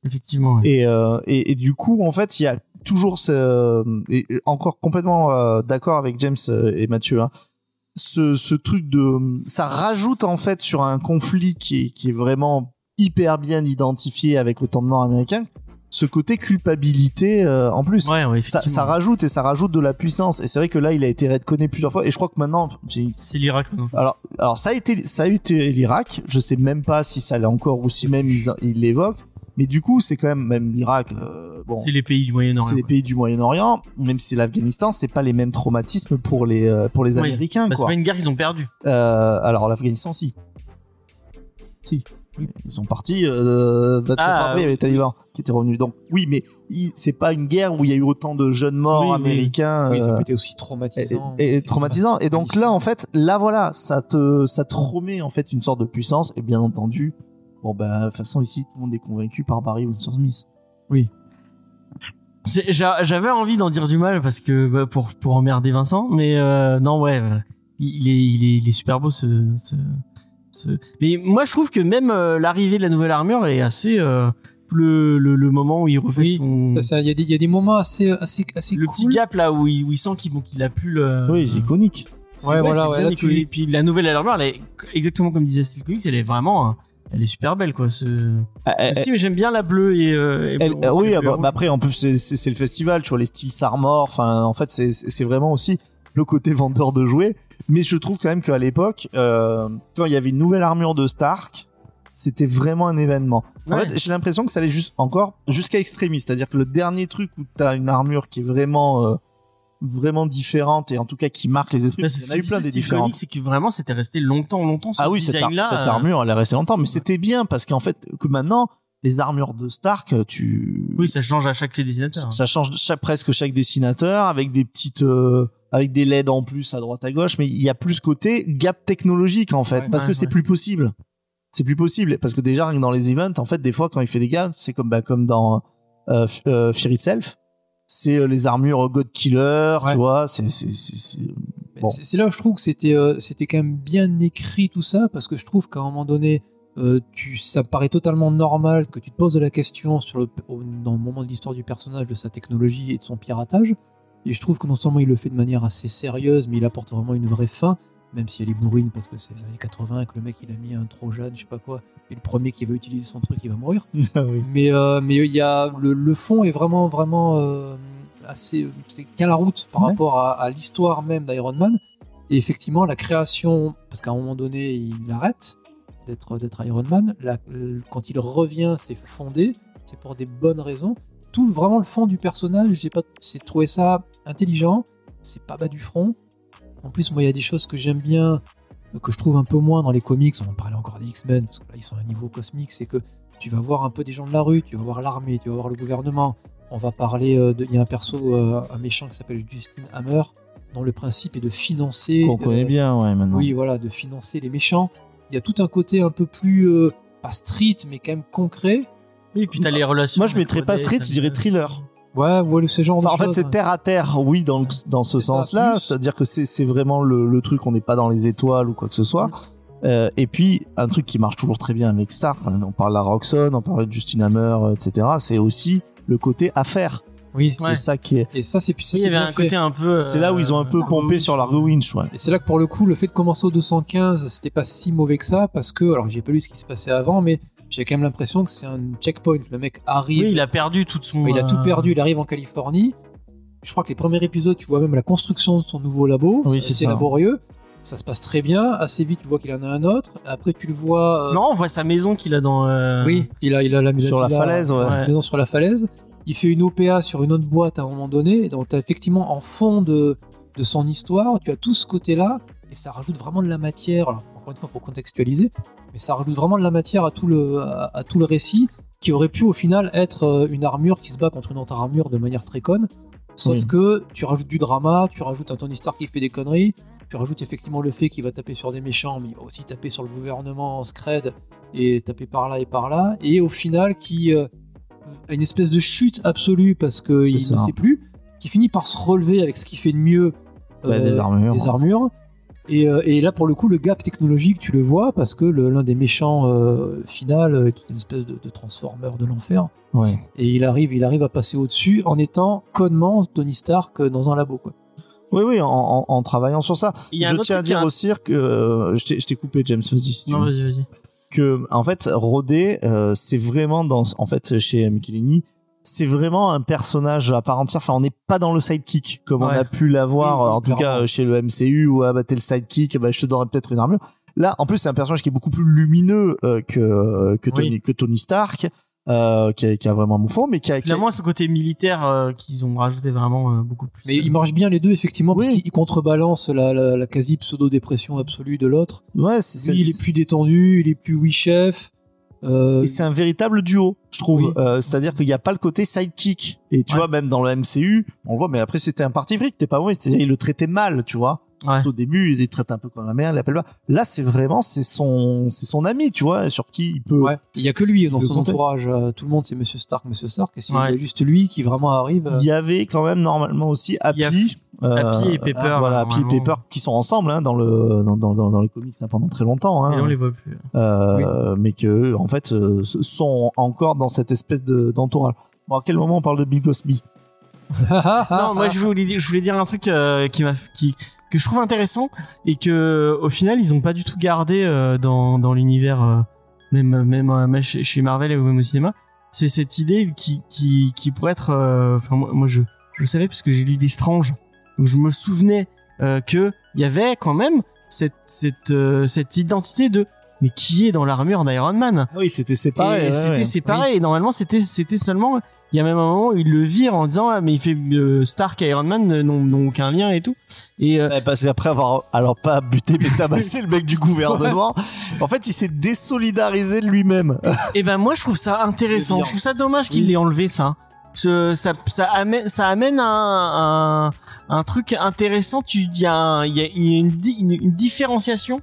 effectivement. ouais. Et, euh, et, et du coup, en fait, il y a toujours ce, et et encore complètement euh, d'accord avec James euh, et Mathieu, hein, ce, ce truc de, ça rajoute en fait sur un conflit qui est, qui est vraiment hyper bien identifié avec autant de morts américains, ce côté culpabilité euh, en plus. Ouais, ouais, Ça, effectivement. ça rajoute et ça rajoute de la puissance. Et c'est vrai que là, il a été redconné plusieurs fois. Et je crois que maintenant, C'est l'Irak maintenant. alors, alors ça a été, ça a été l'Irak. Je sais même pas si ça l'est encore ou si même ils l'évoquent. Mais du coup, c'est quand même même l'Irak. euh, bon, C'est les pays du Moyen-Orient. c'est quoi. pays du Moyen-Orient. Même si c'est l'Afghanistan, c'est pas les mêmes traumatismes pour les euh, pour les Oui. Américains. Bah, c'est pas une guerre qu'ils ont perdu. Euh, alors l'Afghanistan, si. Si. Ils sont partis. Euh, 24 Ah, après, il y avait les talibans qui étaient revenus. Donc oui, mais c'est pas une guerre où il y a eu autant de jeunes morts Oui, oui. américains. Oui, ça euh, peut être aussi traumatisant. et, et traumatisant. Et donc là, en fait, là, voilà, ça te, ça te remet en fait une sorte de puissance. Et bien entendu, bon bah, de toute façon ici, tout le monde est convaincu par Barry Windsor-Smith. J'a- J'avais envie d'en dire du mal parce que bah, pour pour emmerder Vincent, mais euh, non ouais, euh, il est il est il est super beau ce, ce, ce- Mais moi je trouve que même euh, l'arrivée de la nouvelle armure est assez euh, le, le le moment où il refait Oui, son Il y, a des- il y a des moments assez, assez, assez le cool. petit gap là où il, où il sent qu'il bon, a plus le Oui, c'est iconique. C'est- Ouais, voilà, ouais, bien là, et tu- puis- Et puis la nouvelle armure, elle est exactement comme disait Steel Comics, elle est vraiment, elle est super belle quoi. Ce... Ah, elle- Si, mais j'aime bien la bleue et. euh, et elle- bleu- oui, bleu- ah bah, bah après, en plus, c'est- le festival, tu vois, les styles Sarmor. Enfin, en fait, c'est- vraiment aussi le côté vendeur de jouets. Mais je trouve quand même qu'à l'époque, euh, quand il y avait une nouvelle armure de Stark, c'était vraiment un événement. En Ouais. fait, j'ai l'impression que ça allait juste encore jusqu'à Extremis, c'est-à-dire que le dernier truc où t'as une armure qui est vraiment euh, vraiment différente et en tout cas qui marque les esprits. Bah, c'est eu plein des différentes. C'est que vraiment c'était resté longtemps, longtemps. Ce Ah oui, cette, ar- cette euh, armure, elle est restée longtemps, mais c'était bien parce qu'en fait, que maintenant, les armures de Stark, tu, Oui, ça change à chaque dessinateur. ça change chaque, presque chaque dessinateur avec des petites, euh, avec des LED en plus à droite à gauche, mais il y a plus ce côté gap technologique en fait, Ouais, parce ouais, que c'est plus possible. C'est plus possible parce que déjà rien que dans les events, en fait, des fois quand il fait des gaps, c'est comme bah, comme dans euh, euh, Fear Itself, c'est euh, les armures God Killer, Ouais. tu vois, c'est Bon. Là où je trouve que c'était euh, c'était quand même bien écrit tout ça parce que je trouve qu'à un moment donné euh, tu ça me paraît totalement normal que tu te poses la question sur le au- dans le moment de l'histoire du personnage de sa technologie et de son piratage et je trouve que non seulement il le fait de manière assez sérieuse mais il apporte vraiment une vraie fin même si elle est bourrine parce que c'est les années 80 et que le mec il a mis un Trojan je sais pas quoi et le premier qui va utiliser son truc il va mourir Ah oui. mais euh, mais il y a le, le fond est vraiment vraiment euh, assez c'est tient la route par Ouais. rapport à, à l'histoire même d'Iron Man et effectivement la création parce qu'à un moment donné il arrête d'être d'être Iron Man la- quand il revient c'est fondé c'est pour des bonnes raisons tout vraiment le fond du personnage j'ai pas c'est trouvé ça intelligent c'est pas bas du front en plus moi il y a des choses que j'aime bien euh, que je trouve un peu moins dans les comics on parlait encore des X-Men parce que là ils sont à un niveau cosmique c'est que tu vas voir un peu des gens de la rue, tu vas voir l'armée, tu vas voir le gouvernement. On va parler euh, de. Il y a un perso, euh, un méchant qui s'appelle Justin Hammer, dont le principe est de financer. qu'on connaît euh, bien, ouais, maintenant. Oui, voilà, de financer les méchants. Il y a tout un côté un peu plus. euh, pas street, mais quand même concret. Oui, puis t'as les relations. Moi, je mettrais pas street, je dirais thriller. Ouais, ouais, ce genre Enfin, de en fait, c'est hein. terre à terre, oui, dans, dans ce sens-là. C'est-à-dire que c'est c'est vraiment le, le truc, on n'est pas dans les étoiles ou quoi que ce soit. Euh, et puis, un truc qui marche toujours très bien avec Star, enfin, on parle de la Roxxon, on parle de Justin Hammer, euh, etc. C'est aussi le côté affaire. Oui, C'est Ouais. ça qui est. et ça, c'est ça, il y c'est avait un côté un peu. C'est là où ils ont un peu euh, pompé sur Largo Winch, ouais. Et c'est là que pour le coup, le fait de commencer au 215, c'était pas si mauvais que ça, parce que, alors j'ai pas lu ce qui se passait avant, mais j'ai quand même l'impression que c'est un checkpoint. Le mec arrive, Oui, il a perdu toute son. il a tout euh, perdu, il arrive en Californie. Je crois que les premiers épisodes, tu vois même la construction de son nouveau labo, Oui, c'est c'est laborieux. Ça se passe très bien, assez vite, tu vois qu'il en a un autre. Après, tu le vois. C'est euh, marrant, on voit sa maison qu'il a dans. euh, oui, il a, il a la Sur la falaise, ouais. la maison sur la falaise. Il fait une OPA sur une autre boîte à un moment donné. Et donc, tu as effectivement en fond de, de son histoire, tu as tout ce côté-là. Et ça rajoute vraiment de la matière. Alors, encore une fois, faut contextualiser. Mais ça rajoute vraiment de la matière à tout le, à, à tout le récit qui aurait pu au final être euh, une armure qui se bat contre une autre armure de manière très conne. Sauf Oui. que tu rajoutes du drama, tu rajoutes un Tony Stark qui fait des conneries, tu rajoutes effectivement le fait qu'il va taper sur des méchants, mais il va aussi taper sur le gouvernement en scred et taper par là et par là, et au final qui euh, a une espèce de chute absolue parce qu'il ne sait plus, qui finit par se relever avec ce qu'il fait de mieux Bah, euh, des armures. des armures. Et, euh, et là, pour le coup, le gap technologique, tu le vois parce que l'un des méchants euh, final est une espèce de, de transformer de l'enfer. Ouais. Et il arrive, il arrive à passer au-dessus en étant connement Tony Stark euh, dans un labo. Quoi. Oui, oui, en, en- en travaillant sur ça. Il y a un Je autre tiens à dire a- aussi que euh, je t'ai je t'ai coupé, James. Vas-y, si tu Non, vas-y, vas-y. que en fait Rodé euh, c'est vraiment dans en fait chez Michelini c'est vraiment un personnage à part entière enfin on n'est pas dans le sidekick comme on a pu l'avoir Oui, en tout clairement. cas chez le MCU où ah bah t'es le sidekick bah je te donnerai peut-être une armure là en plus c'est un personnage qui est beaucoup plus lumineux euh, que que Tony Oui. que Tony Stark euh, qui, a, qui a vraiment un moufon mais qui a, qui a- Finalement, ce côté militaire euh, qu'ils ont rajouté vraiment euh, beaucoup plus. Mais il marche bien les deux, effectivement, parce Oui. qu'il il contrebalance la, la- la quasi-pseudo-dépression absolue de l'autre. ouais c'est il est plus détendu, il est plus oui chef. Euh, Et c'est un véritable duo, je trouve. Oui. Euh, C'est-à-dire qu'il n'y a pas le côté sidekick. Et tu Ouais. vois, même dans le MCU, on le voit, mais après c'était un parti pris, t'es pas mauvais. C'est-à-dire il le traitait mal, tu vois. Ouais. Au début, il le traite un peu comme la merde, il l'appelle pas. Là, c'est vraiment, c'est son, c'est son ami, tu vois, sur qui il peut. ouais. Il y a que lui dans son compter. entourage. euh, tout le monde c'est Monsieur Stark, Monsieur Stark. Et c'est Ouais. y a juste lui qui vraiment arrive. Il y avait quand même normalement aussi Happy. Euh, Happy et Pepper, ah, voilà, Happy et. Pepper qui sont ensemble hein, dans le dans, dans, dans, dans les comics hein, pendant très longtemps. Hein. Et on les voit plus. euh, mais que en fait euh, sont encore dans cette espèce de d'entourage. Bon, à quel moment on parle de Bill Cosby? Non, moi je voulais, dire- je voulais dire un truc euh, qui m'a, qui, que je trouve intéressant et que au final ils ont pas du tout gardé euh, dans, dans l'univers, euh, même même, euh, chez, Marvel et même au cinéma. C'est cette idée qui qui qui pourrait être, euh, enfin moi, moi, je je le savais parce que j'ai lu des Strange, donc je me souvenais euh, que il y avait quand même cette cette euh, cette identité de mais qui est dans l'armure d'Iron Man? Ah Oui, c'était séparé. ouais, c'était ouais. séparé et normalement c'était c'était seulement il y a même un moment où il le vire en disant ah mais il fait euh, Stark et Iron Man n'ont n'ont aucun lien et tout et euh, Ouais, parce qu'après avoir, alors pas buté, mais tabassé le mec du gouvernement, en fait, il s'est désolidarisé de lui-même. et ben moi je trouve ça intéressant je trouve ça dommage qu'il Oui. l'ait enlevé ça ça ça amène ça amène un, un un truc intéressant il y a y une, di- une, une différenciation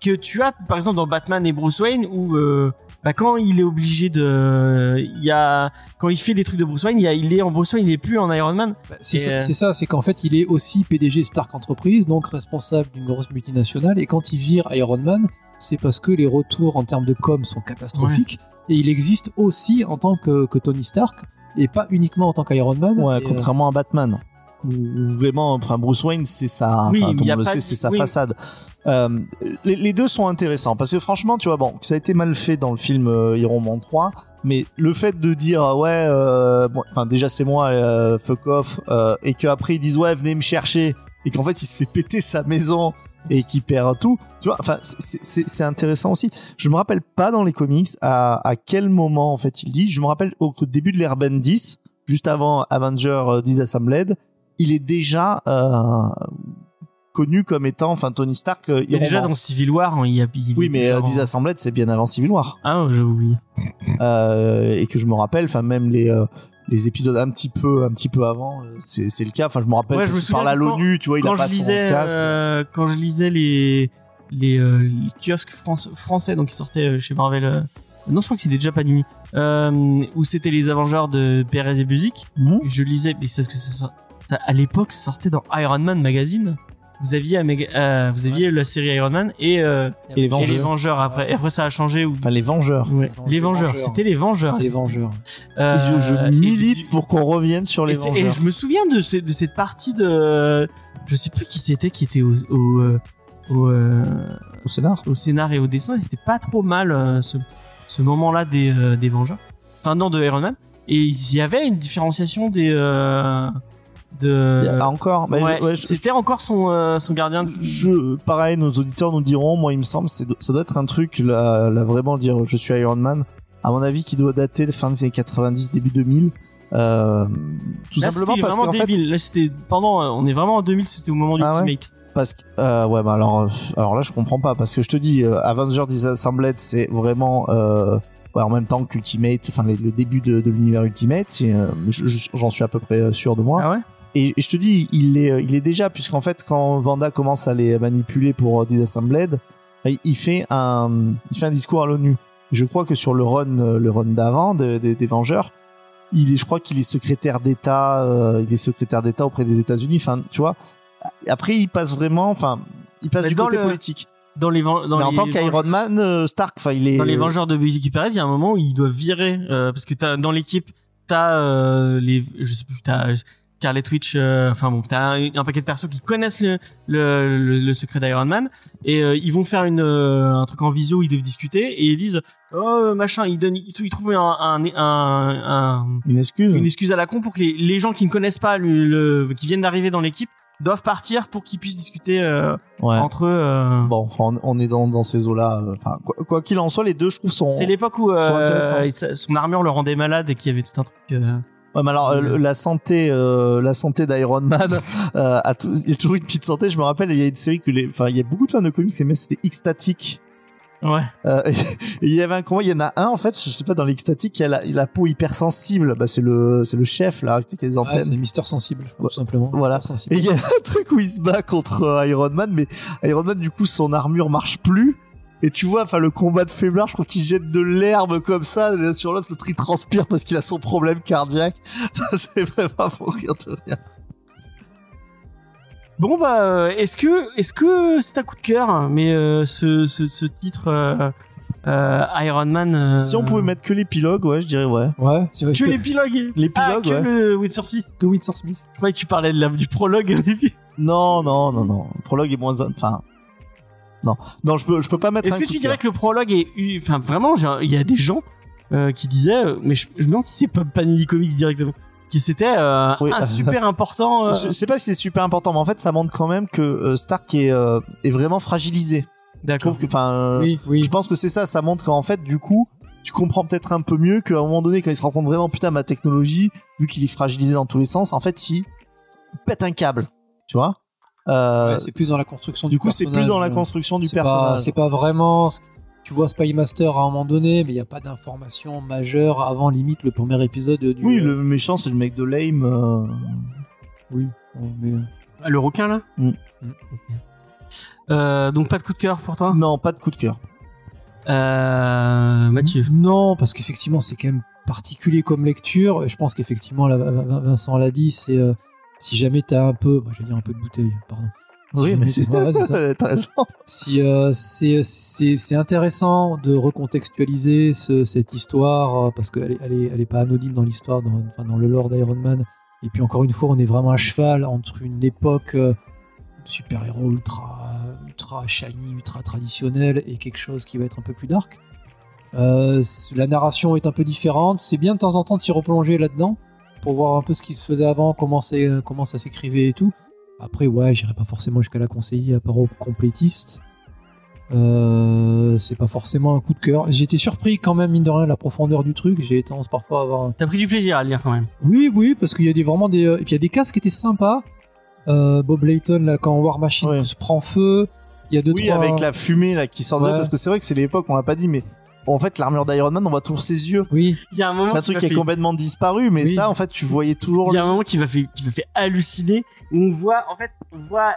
que tu as par exemple dans Batman et Bruce Wayne où euh, bah quand il est obligé de il y a quand il fait des trucs de Bruce Wayne il, y a, il est en Bruce Wayne il est plus en Iron Man Bah, C'est Et, ça, euh, c'est ça, c'est qu'en fait, il est aussi PDG Stark Enterprise, donc responsable d'une grosse multinationale. Et quand il vire Iron Man, c'est parce que les retours en termes de com sont catastrophiques. Et il existe aussi en tant que, que Tony Stark, et pas uniquement en tant qu'Iron Man. Ouais, Et, euh, contrairement à Batman. Où où vraiment, enfin, Bruce Wayne, c'est sa, Oui, comme on le sait, c'est sa oui. façade. Euh, les, les deux sont intéressants parce que franchement, tu vois, bon, ça a été mal fait dans le film euh, Iron Man 3, mais le fait de dire ah ouais, euh, bon, enfin déjà c'est moi, euh, fuck off, euh, et qu'après ils disent ouais, venez me chercher, et qu'en fait il se fait péter sa maison et qu'il perd tout, tu vois, enfin c'est- intéressant aussi. Je me rappelle pas dans les comics à, à quel moment en fait il dit. Je me rappelle au, au début de l'ère Bendis, juste avant Avenger euh, Disassembled, il est déjà euh, connu comme étant, enfin Tony Stark. euh, Il est déjà dans Civil War, hein, il y a. il Oui, mais euh, Disassembled, c'est bien avant Civil War. Ah, j'avais oublié. Euh, et que je me rappelle, enfin même les euh, les épisodes un petit peu un petit peu avant, euh, c'est c'est le cas. Enfin, je me rappelle Ouais, je me souviens l'ONU, tu vois, il a pas je son lisais, casque. euh, quand je lisais les les, euh, les kiosques France- français, donc qui sortaient chez Marvel. euh, non, je crois que c'était déjà Panini. Où c'était les Avengers de Perez et Buzik. Mhm. Je lisais, mais c'est ce que ça- à l'époque, ça sortait dans Iron Man magazine. Vous aviez, euh, vous aviez la série Iron Man et, euh, Et les et Vengeurs. les Vengeurs après. Et après, ça a changé. Où... Enfin, les Vengeurs. Ouais. Les Vengeurs, Vengeurs. c'était les Vengeurs. Les Vengeurs. Euh, je, je et milite pour qu'on revienne sur les et, c'est- et Vengeurs. je me souviens de, ce- de cette partie de, je sais plus qui c'était qui était au, au, euh, au, Au scénar. au scénar et au dessin. et C'était pas trop mal ce, ce moment-là des, des Vengeurs, enfin non de Iron Man. Et il y avait une différenciation des euh, de. Encore. bah, ouais, ouais, c'était encore son euh, son gardien. je, pareil, nos auditeurs nous diront, moi il me semble, ça doit être un truc, là, là vraiment dire je suis Iron Man, à mon avis qui doit dater de fin des années 90, début 2000. Euh, tout Là, simplement parce vraiment qu'en fait. Là, c'était pendant. euh, On est vraiment en 2000. C'était au moment du Ah ouais Ultimate. parce que, euh, ouais, bah alors, alors là je comprends pas, parce que je te dis, euh, Avenger Disassembled c'est vraiment, euh, ouais, en même temps qu'Ultimate, enfin le, le début de, de l'univers Ultimate, je- j'en suis à peu près sûr de moi. Ah ouais. Et, et je te dis, il est, euh, il est déjà, puisqu'en fait, quand Vanda commence à les manipuler pour euh, Disassembled, il il fait un, il fait un discours à l'ONU. Je crois que sur le run, euh, le run d'avant de- de- des Vengeurs, il est, je crois qu'il est secrétaire d'État, euh, il est secrétaire d'État auprès des États-Unis. Enfin, tu vois. Après, il passe vraiment, enfin, il passe Mais du dans côté le- politique. Dans les dans Mais en les tant qu'Iron Man, euh, Stark, enfin, il est. dans les Vengeurs de Bucky Perez, il y a un moment où ils doivent virer euh, parce que t'as dans l'équipe t'as euh, les je sais plus t'as Scarlet Witch euh, enfin bon t'as un, un paquet de persos qui connaissent le le, le, le secret d'Iron Man et euh, ils vont faire une euh, un truc en visio où ils doivent discuter et ils disent oh machin ils donnent ils, ils trouvent un un, un, un- Une excuse. une excuse à la con pour que les, les gens qui ne connaissent pas le, le- qui viennent d'arriver dans l'équipe doivent partir pour qu'ils puissent discuter euh, Ouais. entre eux euh, Bon, enfin, on, est dans, dans ces eaux-là. euh, Enfin, quoi quoi qu'il en soit, les deux, je trouve, sont. C'est l'époque où euh, son armure le rendait malade et qu'il y avait tout un truc. Ouais, mais alors euh, la santé, euh, la santé d'Iron Man, euh, a tout- il y a toujours une petite santé. Je me rappelle, il y a une série que les, enfin, il y a beaucoup de fans de comics qui aimaient, c'était X-Static. Ouais. Euh, il y avait un combat, il y en a un en fait, je sais pas dans l'extatique, il a la, il a la peau hypersensible. Bah c'est le c'est le chef là qui a Ah, antennes. c'est Mister Sensible, tout simplement. Voilà. Et il y a un truc où il se bat contre euh, Iron Man, mais Iron Man du coup son armure marche plus. Et tu vois, enfin le combat de faiblard, je crois qu'il jette de l'herbe comme ça, et là, sur l'autre, l'autre il transpire parce qu'il a son problème cardiaque. c'est vraiment pour rire de rien. Bon bah, euh, est-ce que est-ce que c'est un coup de cœur, mais euh, ce, ce ce titre euh, euh, Iron Man. euh, Si on pouvait mettre que l'épilogue, ouais, je dirais ouais. Ouais, c'est vrai que que, l'épilogue. L'épilogue, ah, que ouais. le Windsor Smith. que Windsor Smith. Je croyais que tu parlais de la, du prologue au début. Non, non, non, non. Le prologue est moins, enfin, non, non, je peux, je peux pas mettre. Est-ce que coup tu dirais que le prologue est, eu- enfin vraiment, genre, il y a des gens euh, qui disaient, euh, mais je, je me demande si c'est pas Panini Comics directement, que c'était euh, Oui. un super important. euh, Je sais pas si c'est super important, mais en fait, ça montre quand même que euh, Stark est, euh, est vraiment fragilisé. Je D'accord. trouve que, enfin, euh, Oui, oui. je pense que c'est ça. Ça montre qu'en fait, du coup, tu comprends peut-être un peu mieux qu'à un moment donné, quand il se rend compte vraiment, putain, ma technologie, vu qu'il est fragilisé dans tous les sens, en fait, il pète un câble, tu vois? Euh, Ouais, c'est plus dans la construction du coup, c'est plus dans la construction du personnage. C'est pas vraiment. ce- Tu vois Spy Master à un moment donné, mais il n'y a pas d'information majeure avant limite le premier épisode du. Oui, le méchant, c'est le mec de Lame. euh, Oui, mais. Ah, le requin là. Mm. Euh, donc pas de coup de cœur pour toi. Non, pas de coup de cœur. Euh, Mathieu. Non, parce qu'effectivement, c'est quand même particulier comme lecture. Je pense qu'effectivement, Vincent l'a dit, c'est euh, si jamais t'as un peu, bah, je vais dire un peu de bouteille, pardon. Si Oui, mais c'est ouais, raison. Si euh, c'est intéressant de recontextualiser ce- cette histoire euh, parce qu'elle est, elle est elle est pas anodine dans l'histoire, dans, enfin, dans le lore d'Iron Man. Et puis encore une fois, on est vraiment à cheval entre une époque euh, super-héros ultra ultra shiny, ultra traditionnelle et quelque chose qui va être un peu plus dark. Euh, la narration est un peu différente. C'est bien de temps en temps de s'y replonger là-dedans pour voir un peu ce qui se faisait avant, comment, c'est- comment ça s'écrivait et tout. Après, ouais, j'irai pas forcément jusqu'à la conseiller à part aux complétistes. Euh, c'est pas forcément un coup de cœur. J'ai été surpris quand même, mine de rien, de la profondeur du truc. J'ai tendance parfois à avoir. un- T'as pris du plaisir à le lire quand même. Oui, oui, parce qu'il y a des, vraiment des. euh, Et puis il y a des casques qui étaient sympas. Euh, Bob Layton, là, quand War Machine Ouais. se prend feu. Il y a deux, Oui, trois... avec la fumée là qui sort de Ouais. parce que c'est vrai que c'est l'époque, on l'a pas dit, mais en fait, l'armure d'Iron Man, on voit toujours ses yeux. Oui, Il y a un moment C'est un truc qui a fait- complètement disparu, mais Oui. ça, en fait, tu voyais toujours. Il y a un moment qui m'a fait, qui m'a fait halluciner où on voit, en fait, on voit,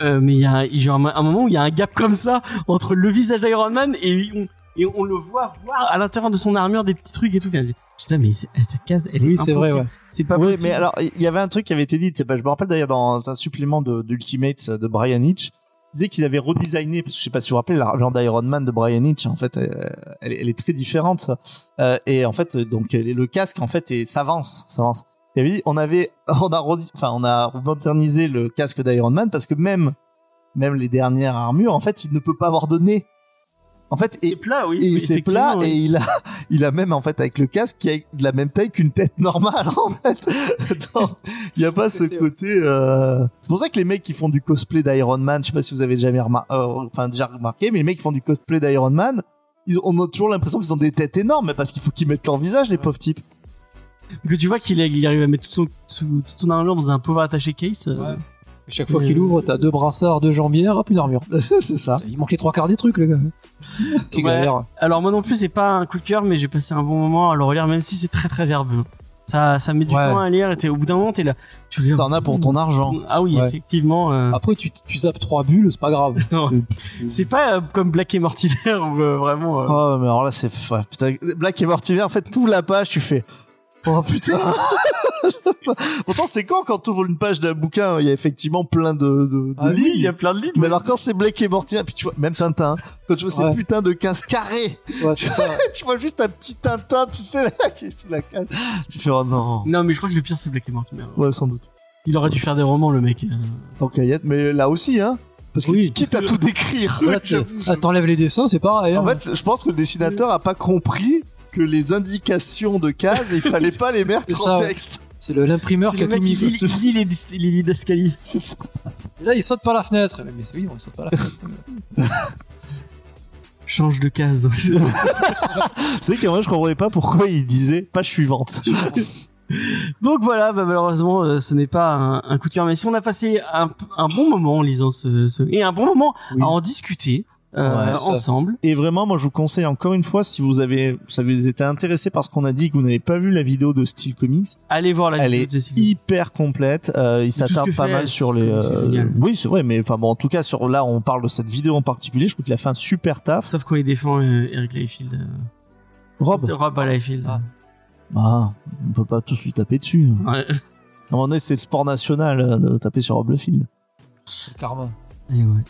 euh, mais il y a un, genre un moment où il y a un gap comme ça entre le visage d'Iron Man et on, et on le voit voir à l'intérieur de son armure des petits trucs et tout. Je dis là, mais c'est- sa case, elle est oui, c'est vrai, ouais. C'est pas Oui, possible. mais alors, il y avait un truc qui avait été dit, tu sais pas, je me rappelle d'ailleurs dans un supplément de- d'Ultimates de Brian Hitch, il disait qu'ils avaient redesigné, parce que je sais pas si vous vous rappelez, l'armure d'Iron Man de Brian Hitch, en fait, elle, est- très différente. Euh, et en fait, donc, le casque, en fait, s'avance, s'avance. Avait dit, on avait, on a, enfin, on a modernisé le casque d'Iron Man parce que même, même les dernières armures, en fait, il ne peut pas avoir de nez. En fait, c'est et, plat, oui. et c'est plat et il a il a même en fait avec le casque qui a de la même taille qu'une tête normale en fait Donc, il y a pas ce côté euh... c'est pour ça que les mecs qui font du cosplay d'Iron Man je sais pas si vous avez jamais remarqué enfin déjà remarqué mais les mecs qui font du cosplay d'Iron Man ils ont, on a toujours l'impression qu'ils ont des têtes énormes mais parce qu'il faut qu'ils mettent leur visage les pauvres types que tu vois qu'il il arrive à mettre toute son, toute son armure dans un pauvre attaché case. euh, Ouais. Chaque fois qu'il ouvre, t'as deux brassards, deux jambières, hop, une armure. c'est ça Il manque les trois quarts des trucs, les gars. Qui Ouais. galère. Alors moi non plus, c'est pas un coup de cœur, mais j'ai passé un bon moment à le relire, même si c'est très très verbeux. Ça, ça met du Ouais. temps à lire. Et t'es- au bout d'un moment, t'es là. Tu lis. t'en as pour ton argent Ah oui, Ouais. effectivement. euh, Après, tu, tu zappes trois bulles, c'est pas grave. Euh, C'est pas euh, comme Black et Mortimer où euh, vraiment. euh, oh mais alors là c'est Black et Mortimer en fait t'ouvres la page tu fais oh putain pourtant c'est quand quand t'ouvres une page d'un bouquin il y a effectivement plein de, de, de Ah oui, lignes il y a plein de lignes. Mais alors quand c'est Blake et Mortimer, puis tu vois, même Tintin, quand tu vois Ouais. ces putains de 15 carrés, Ouais, c'est ça. tu vois juste un petit Tintin, tu sais, là, qui est sous la canne. Tu fais, oh non. Non, mais je crois que le pire c'est Black et Mortimer. Ouais, sans doute. Il aurait dû faire des romans, le mec. euh. Tant qu'à y être, mais là aussi, hein. Parce que Oui. quitte à tout décrire. Voilà, t'es- ah, T'enlèves les dessins, c'est pareil. En hein. fait, je pense que le dessinateur a pas compris que les indications de cases, il fallait pas les mettre en ça, ouais. texte. C'est l'imprimeur qui a tout mis. qui lit, il lit les, les d'escalier. Et là, il saute par la fenêtre. Mais oui, on saute par la fenêtre. Change de case. C'est vrai qu'en vrai, je comprenais pas pourquoi il disait page suivante. Donc voilà, bah, malheureusement, euh, ce n'est pas un, un coup de cœur. Mais si on a passé un, un bon moment en lisant ce, ce- et un bon moment Oui. à en discuter, euh, Ouais, ensemble. Et vraiment, moi, je vous conseille encore une fois, si vous avez, ça vous été intéressé par ce qu'on a dit, et que vous n'avez pas vu la vidéo de Steel Comics, Allez voir la elle vidéo est de Cécile. hyper complète. Euh, il s'attarde pas fait, mal sur les. génial. oui, c'est vrai, mais enfin bon, en tout cas, sur là, on parle de cette vidéo en particulier. Je trouve qu'il a fait un super taf. Sauf quand il défend euh, Eric Layfield. euh. Rob, C'est Rob Liefeld. Ah. bah, on peut pas tous lui taper dessus. Ouais. À un moment donné, c'est le sport national euh, de taper sur Rob le karma. Et ouais.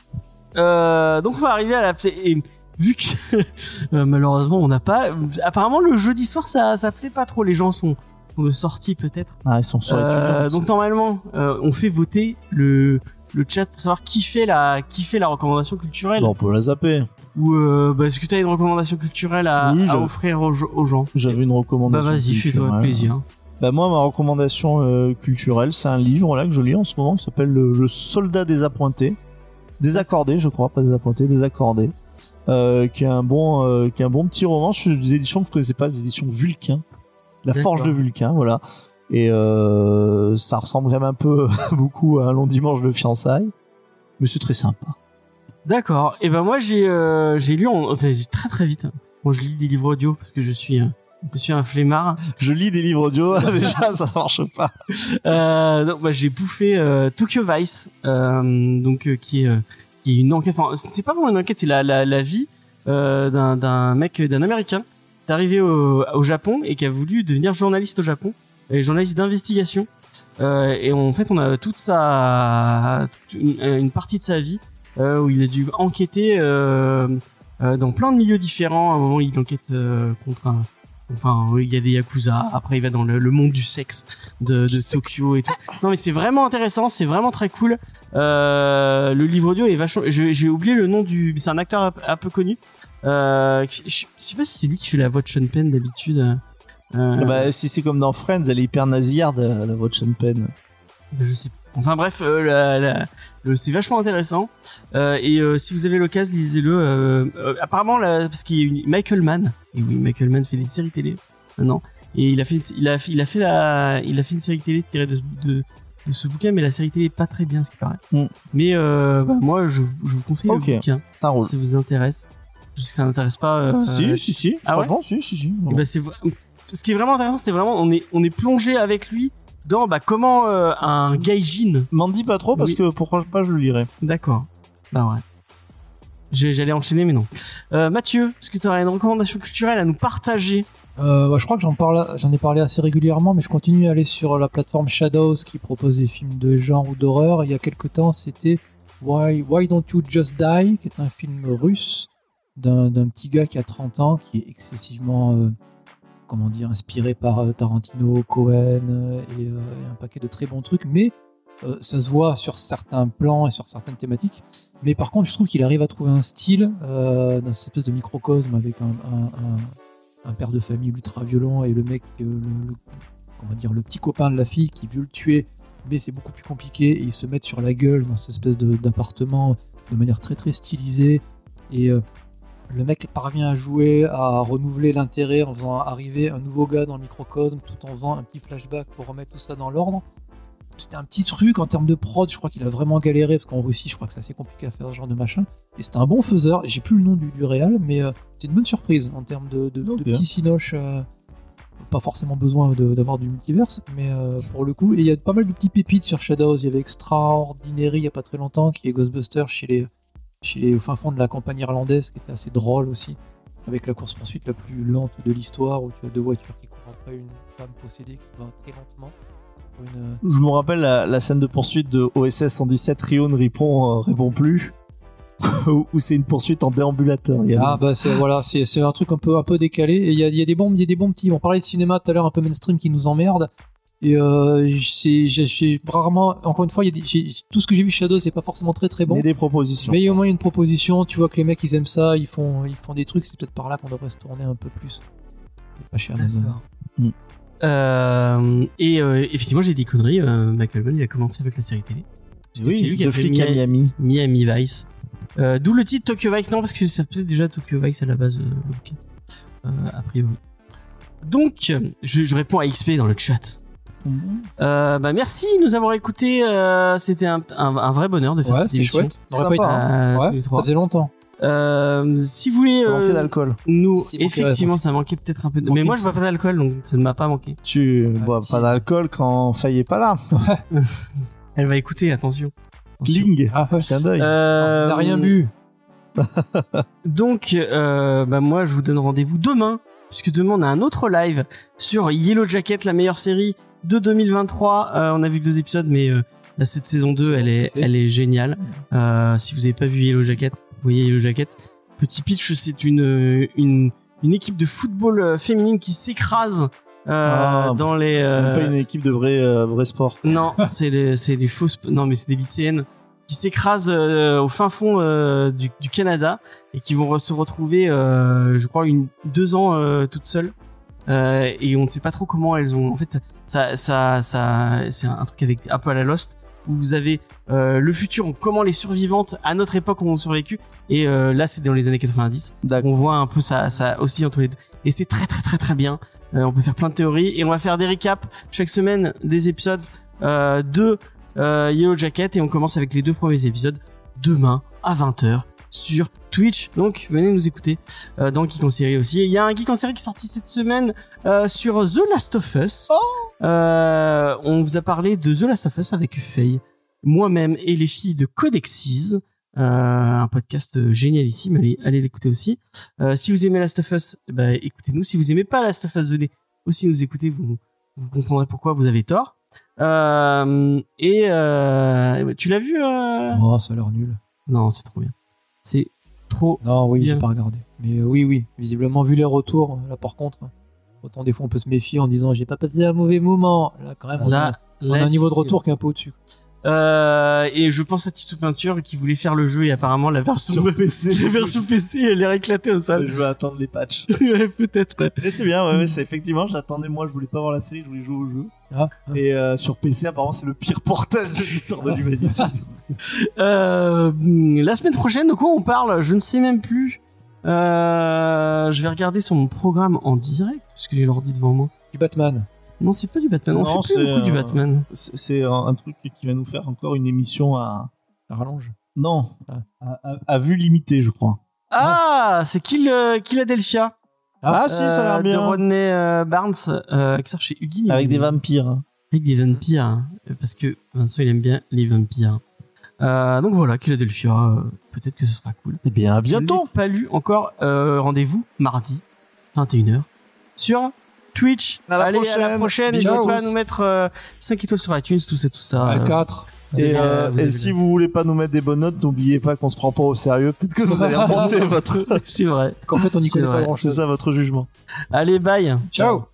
Euh, donc on va arriver à la et vu que euh, malheureusement on n'a pas apparemment le jeudi soir ça ça plaît pas trop. Les gens sont, sont de sortie peut-être. Ah, ils sont sur Euh, donc normalement euh, on fait voter le le chat pour savoir qui fait la qui fait la recommandation culturelle. Bon, on peut la zapper. ou bah, est-ce que tu as une recommandation culturelle à, Oui, à j'avais- offrir aux, aux gens J'avais une bah recommandation. vas-y fais-toi plaisir Bah moi, ma recommandation euh, culturelle, c'est un livre là que je lis en ce moment qui s'appelle le, Le Soldat désappointé, désaccordé, je crois, pas désappointé, désaccordé, euh, qui est un bon, euh, qui est un bon petit roman. Je suis des éditions que je connaissais pas, des éditions Vulcain, la. Forge de Vulcain, voilà. Et euh, ça ressemble quand même un peu beaucoup à un long dimanche de fiançailles, mais c'est très sympa. D'accord. Et ben moi j'ai euh, j'ai lu en, enfin j'ai très très vite. Moi je lis des livres audio parce que je suis euh, je suis un flemmard. Je lis des livres audio, déjà ça marche pas. Euh, donc bah, j'ai bouffé euh, Tokyo Vice, euh, donc euh, qui est euh, qui est une enquête. Enfin c'est pas vraiment une enquête, c'est la la, la vie euh, d'un d'un mec d'un américain qui est arrivé au, au Japon et qui a voulu devenir journaliste au Japon, et journaliste d'investigation. Euh, et en fait on a toute sa toute une, une partie de sa vie euh, où il a dû enquêter euh, euh, dans plein de milieux différents. À un moment, il enquête euh, contre un. Enfin, oui, il y a des yakuza. Après, il va dans le, le monde du sexe de, de Tokyo et tout. Non, mais c'est vraiment intéressant. C'est vraiment très cool. Euh, le livre audio est vachement. J'ai oublié le nom du. C'est un acteur un, peu- un peu connu. Euh, je, sais pas si c'est lui qui fait la voix de Sean Penn d'habitude. Euh, Bah, si c'est comme dans Friends, elle est hyper nasillarde, la voix de Sean Penn. Je sais pas. Enfin bref, euh, c'est vachement intéressant. Euh, et euh, si vous avez l'occasion, lisez-le. Apparemment, là, parce qu'il y a une Michael Mann. Et oui, Michael Mann fait des séries télé maintenant. Et il a fait, une- il a, il a fait la, il a fait une série télé tirée de, de, de ce bouquin, mais la série télé est pas très bien, ce qui paraît. Mm. Mais euh, bah, moi, je, je vous conseille Ok. le bouquin roule. si ça vous intéresse. Je sais que ça n'intéresse pas. euh, si, si, si. Ah ouais Franchement, si, si, si. et ben c'est v- ce qui est vraiment intéressant, c'est vraiment on est on est plongé avec lui dans bah comment euh, un gaijin M'en dis pas trop parce Oui. que pourquoi pas je le lirai. D'accord. Bah ouais. J'allais enchaîner, mais non. Euh, Mathieu, est-ce que tu aurais une recommandation culturelle à nous partager? Euh, bah, je crois que j'en parle, j'en ai parlé assez régulièrement, mais je continue à aller sur la plateforme Shadows qui propose des films de genre ou d'horreur. Il y a quelques temps, c'était Why, Why Don't You Just Die, qui est un film russe d'un d'un petit gars qui a 30 ans, qui est excessivement, euh, comment dire, inspiré par euh, Tarantino, Cohen euh, et, euh, et un paquet de très bons trucs, mais ça se voit sur certains plans et sur certaines thématiques. Mais par contre, je trouve qu'il arrive à trouver un style dans cette espèce de microcosme avec un, père de famille ultra violent et le mec, le, comment dire, le petit copain de la fille qui veut le tuer, mais c'est beaucoup plus compliqué et ils se mettent sur la gueule dans cette espèce d'appartement de manière très très stylisée et le mec parvient à jouer, à renouveler l'intérêt en faisant arriver un nouveau gars dans le microcosme tout en faisant un petit flashback pour remettre tout ça dans l'ordre. C'était un petit truc en termes de prod, je crois qu'il a vraiment galéré parce qu'en Russie, je crois que c'est assez compliqué à faire ce genre de machin. Et c'était un bon faiseur, j'ai plus le nom du, du réal, mais euh, c'est une bonne surprise en termes de, de, petits euh, pas forcément besoin d'avoir du multiverse, mais euh, pour le coup, et il y a pas mal de petits pépites sur Shadows. Il y avait Extraordinary il y a pas très longtemps, qui est Ghostbusters chez les, chez les au fin fond de la campagne irlandaise, qui était assez drôle aussi, avec la course poursuite la plus lente de l'histoire, où tu as deux voitures qui courent après une femme possédée qui va très lentement. Une, Je me rappelle la, la scène de poursuite de OSS 117 Rio ne répond, euh, répond plus. où où c'est une poursuite en déambulateur. Il y a- Ah bah c'est voilà, c'est un truc un peu un peu décalé et il y a, y a des bons il y a des bons petits. On parlait de cinéma tout à l'heure un peu mainstream qui nous emmerde et euh, c'est j'ai- rarement encore une fois il y a des- j'ai- tout ce que j'ai vu Shadow c'est pas forcément très très bon. Mais des propositions. Mais il y a au moins une proposition, tu vois que les mecs ils aiment ça, ils font ils font des trucs, c'est peut-être par là qu'on devrait se tourner un peu plus. C'est Pas chez Amazon. Mm. Euh, Et euh, effectivement, j'ai des conneries. euh, Michael Mann, il a commencé avec la série télé. Que c'est lui Oui, qui a fait flic à Mia- Miami. Miami Vice. Euh, D'où le titre Tokyo Vice. Non, parce que ça s'appelait déjà Tokyo Vice à la base. euh. Euh, a priori. Donc, je, je réponds à XP dans le chat. Euh, bah merci de nous avoir écoutés. euh, C'était un, un- un vrai bonheur de faire Ouais, cette c'est émission. chouette. Pas Euh, Ouais, ça faisait longtemps. Euh, si vous voulez Ça manquait euh, d'alcool. nous, Si, effectivement, ça manquait peut-être un peu. De... Mais moi, je bois pas d'alcool, donc ça ne m'a pas manqué. Tu Ah, bois pas d'alcool quand Faye est pas là. Elle va écouter, attention. Kling. Ah ouais. Clin d'œil. Euh, On n'a rien bu. Donc, euh, bah moi, je vous donne rendez-vous demain, puisque demain on a un autre live sur Yellow Jacket, la meilleure série de 2023. Euh, on a vu que deux épisodes, mais euh, cette saison 2, C'est elle est, elle est géniale. Euh, si vous avez pas vu Yellow Jacket, vous voyez Yellow Jacket. Petit pitch, c'est une, une une équipe de football féminine qui s'écrase Ah, dans les. Pas une équipe de vrai, vrai sport. non, c'est des, fausses. Non, mais c'est des lycéennes qui s'écrasent au fin fond du, du Canada et qui vont se retrouver, je crois, une, deux ans toutes seules. Euh, et on ne sait pas trop comment elles ont. En fait, ça, ça, ça, c'est un truc avec un peu à la Lost où vous avez euh, le futur, comment les survivantes à notre époque ont survécu. Et euh, là, c'est dans les années 90 D'accord. on voit un peu ça, ça aussi entre les deux. Et c'est très très très très bien. Euh, on peut faire plein de théories et on va faire des récaps chaque semaine des épisodes euh, de euh, Yellow Jacket et on commence avec les deux premiers épisodes demain à 20h sur Twitch. Donc venez nous écouter euh, dans Geek en série aussi. Il y a un Geek en série qui est sorti cette semaine euh, sur The Last of Us. Euh, on vous a parlé de The Last of Us avec Faye, moi-même et les filles de Codexis. Euh, un podcast génialissime, allez, allez l'écouter aussi. Si vous aimez Last of Us, bah, écoutez-nous. Si vous aimez pas Last of Us, venez aussi nous écouter. Vous, vous comprendrez pourquoi vous avez tort. Et tu l'as vu Oh, ça a l'air nul. Non, c'est trop bien. C'est trop. Non, oui, j'ai pas regardé. Mais euh, oui, oui, visiblement, vu les retours, là par contre, autant des fois on peut se méfier en disant j'ai pas passé un mauvais moment. Là, quand même, on, a, Là, un niveau de retour qui est un peu au-dessus. Euh, et je pense à Tito Peinture qui voulait faire le jeu et apparemment la version Sur PC. la version PC elle est éclatée au Je sol. vais attendre les patchs. Ouais, Peut-être. ouais. Mais c'est bien, ouais, ouais, c'est effectivement, j'attendais, moi, je voulais pas voir la série, je voulais jouer au jeu. Ah, ah. Et euh, sur PC, apparemment, c'est le pire portage de l'histoire de l'humanité. Euh, la semaine prochaine, de quoi on parle? Je ne sais même plus. Euh, je vais regarder sur mon programme en direct parce que j'ai l'ordi devant moi. Du Batman. Non, c'est pas du Batman. On Non, fait plus c'est, beaucoup du Batman. c'est un, un truc qui va nous faire encore une émission à. Rallonge. Non, Ah. à, à- à vue limitée, je crois. Ah, c'est Kill, Philadelphia. Ah, si, ça a l'air Euh, bien. De Rodney euh, Barnes, euh, qui sort chez Hugi. Avec des vampires. Avec des vampires. hein, Parce que Vincent, il aime bien les vampires. Euh, donc voilà, Philadelphia. euh, Peut-être que ce sera cool. Eh bien, à bientôt. pas lu encore. Euh, Rendez-vous mardi, 21h, sur Twitch. À la Allez, à la prochaine. prochaine. N'hésitez pas à nous mettre euh, 5 étoiles sur iTunes, tout ça, tout ça. À Euh, 4. Vous Et, avez- euh, vous et si vous voulez pas nous mettre des bonnes notes, n'oubliez pas qu'on se prend pas au sérieux. Peut-être que vous allez remonter votre. C'est vrai. Qu'en fait, on n'y connaît vrai. pas C'est ça votre jugement. Allez, bye. Ciao.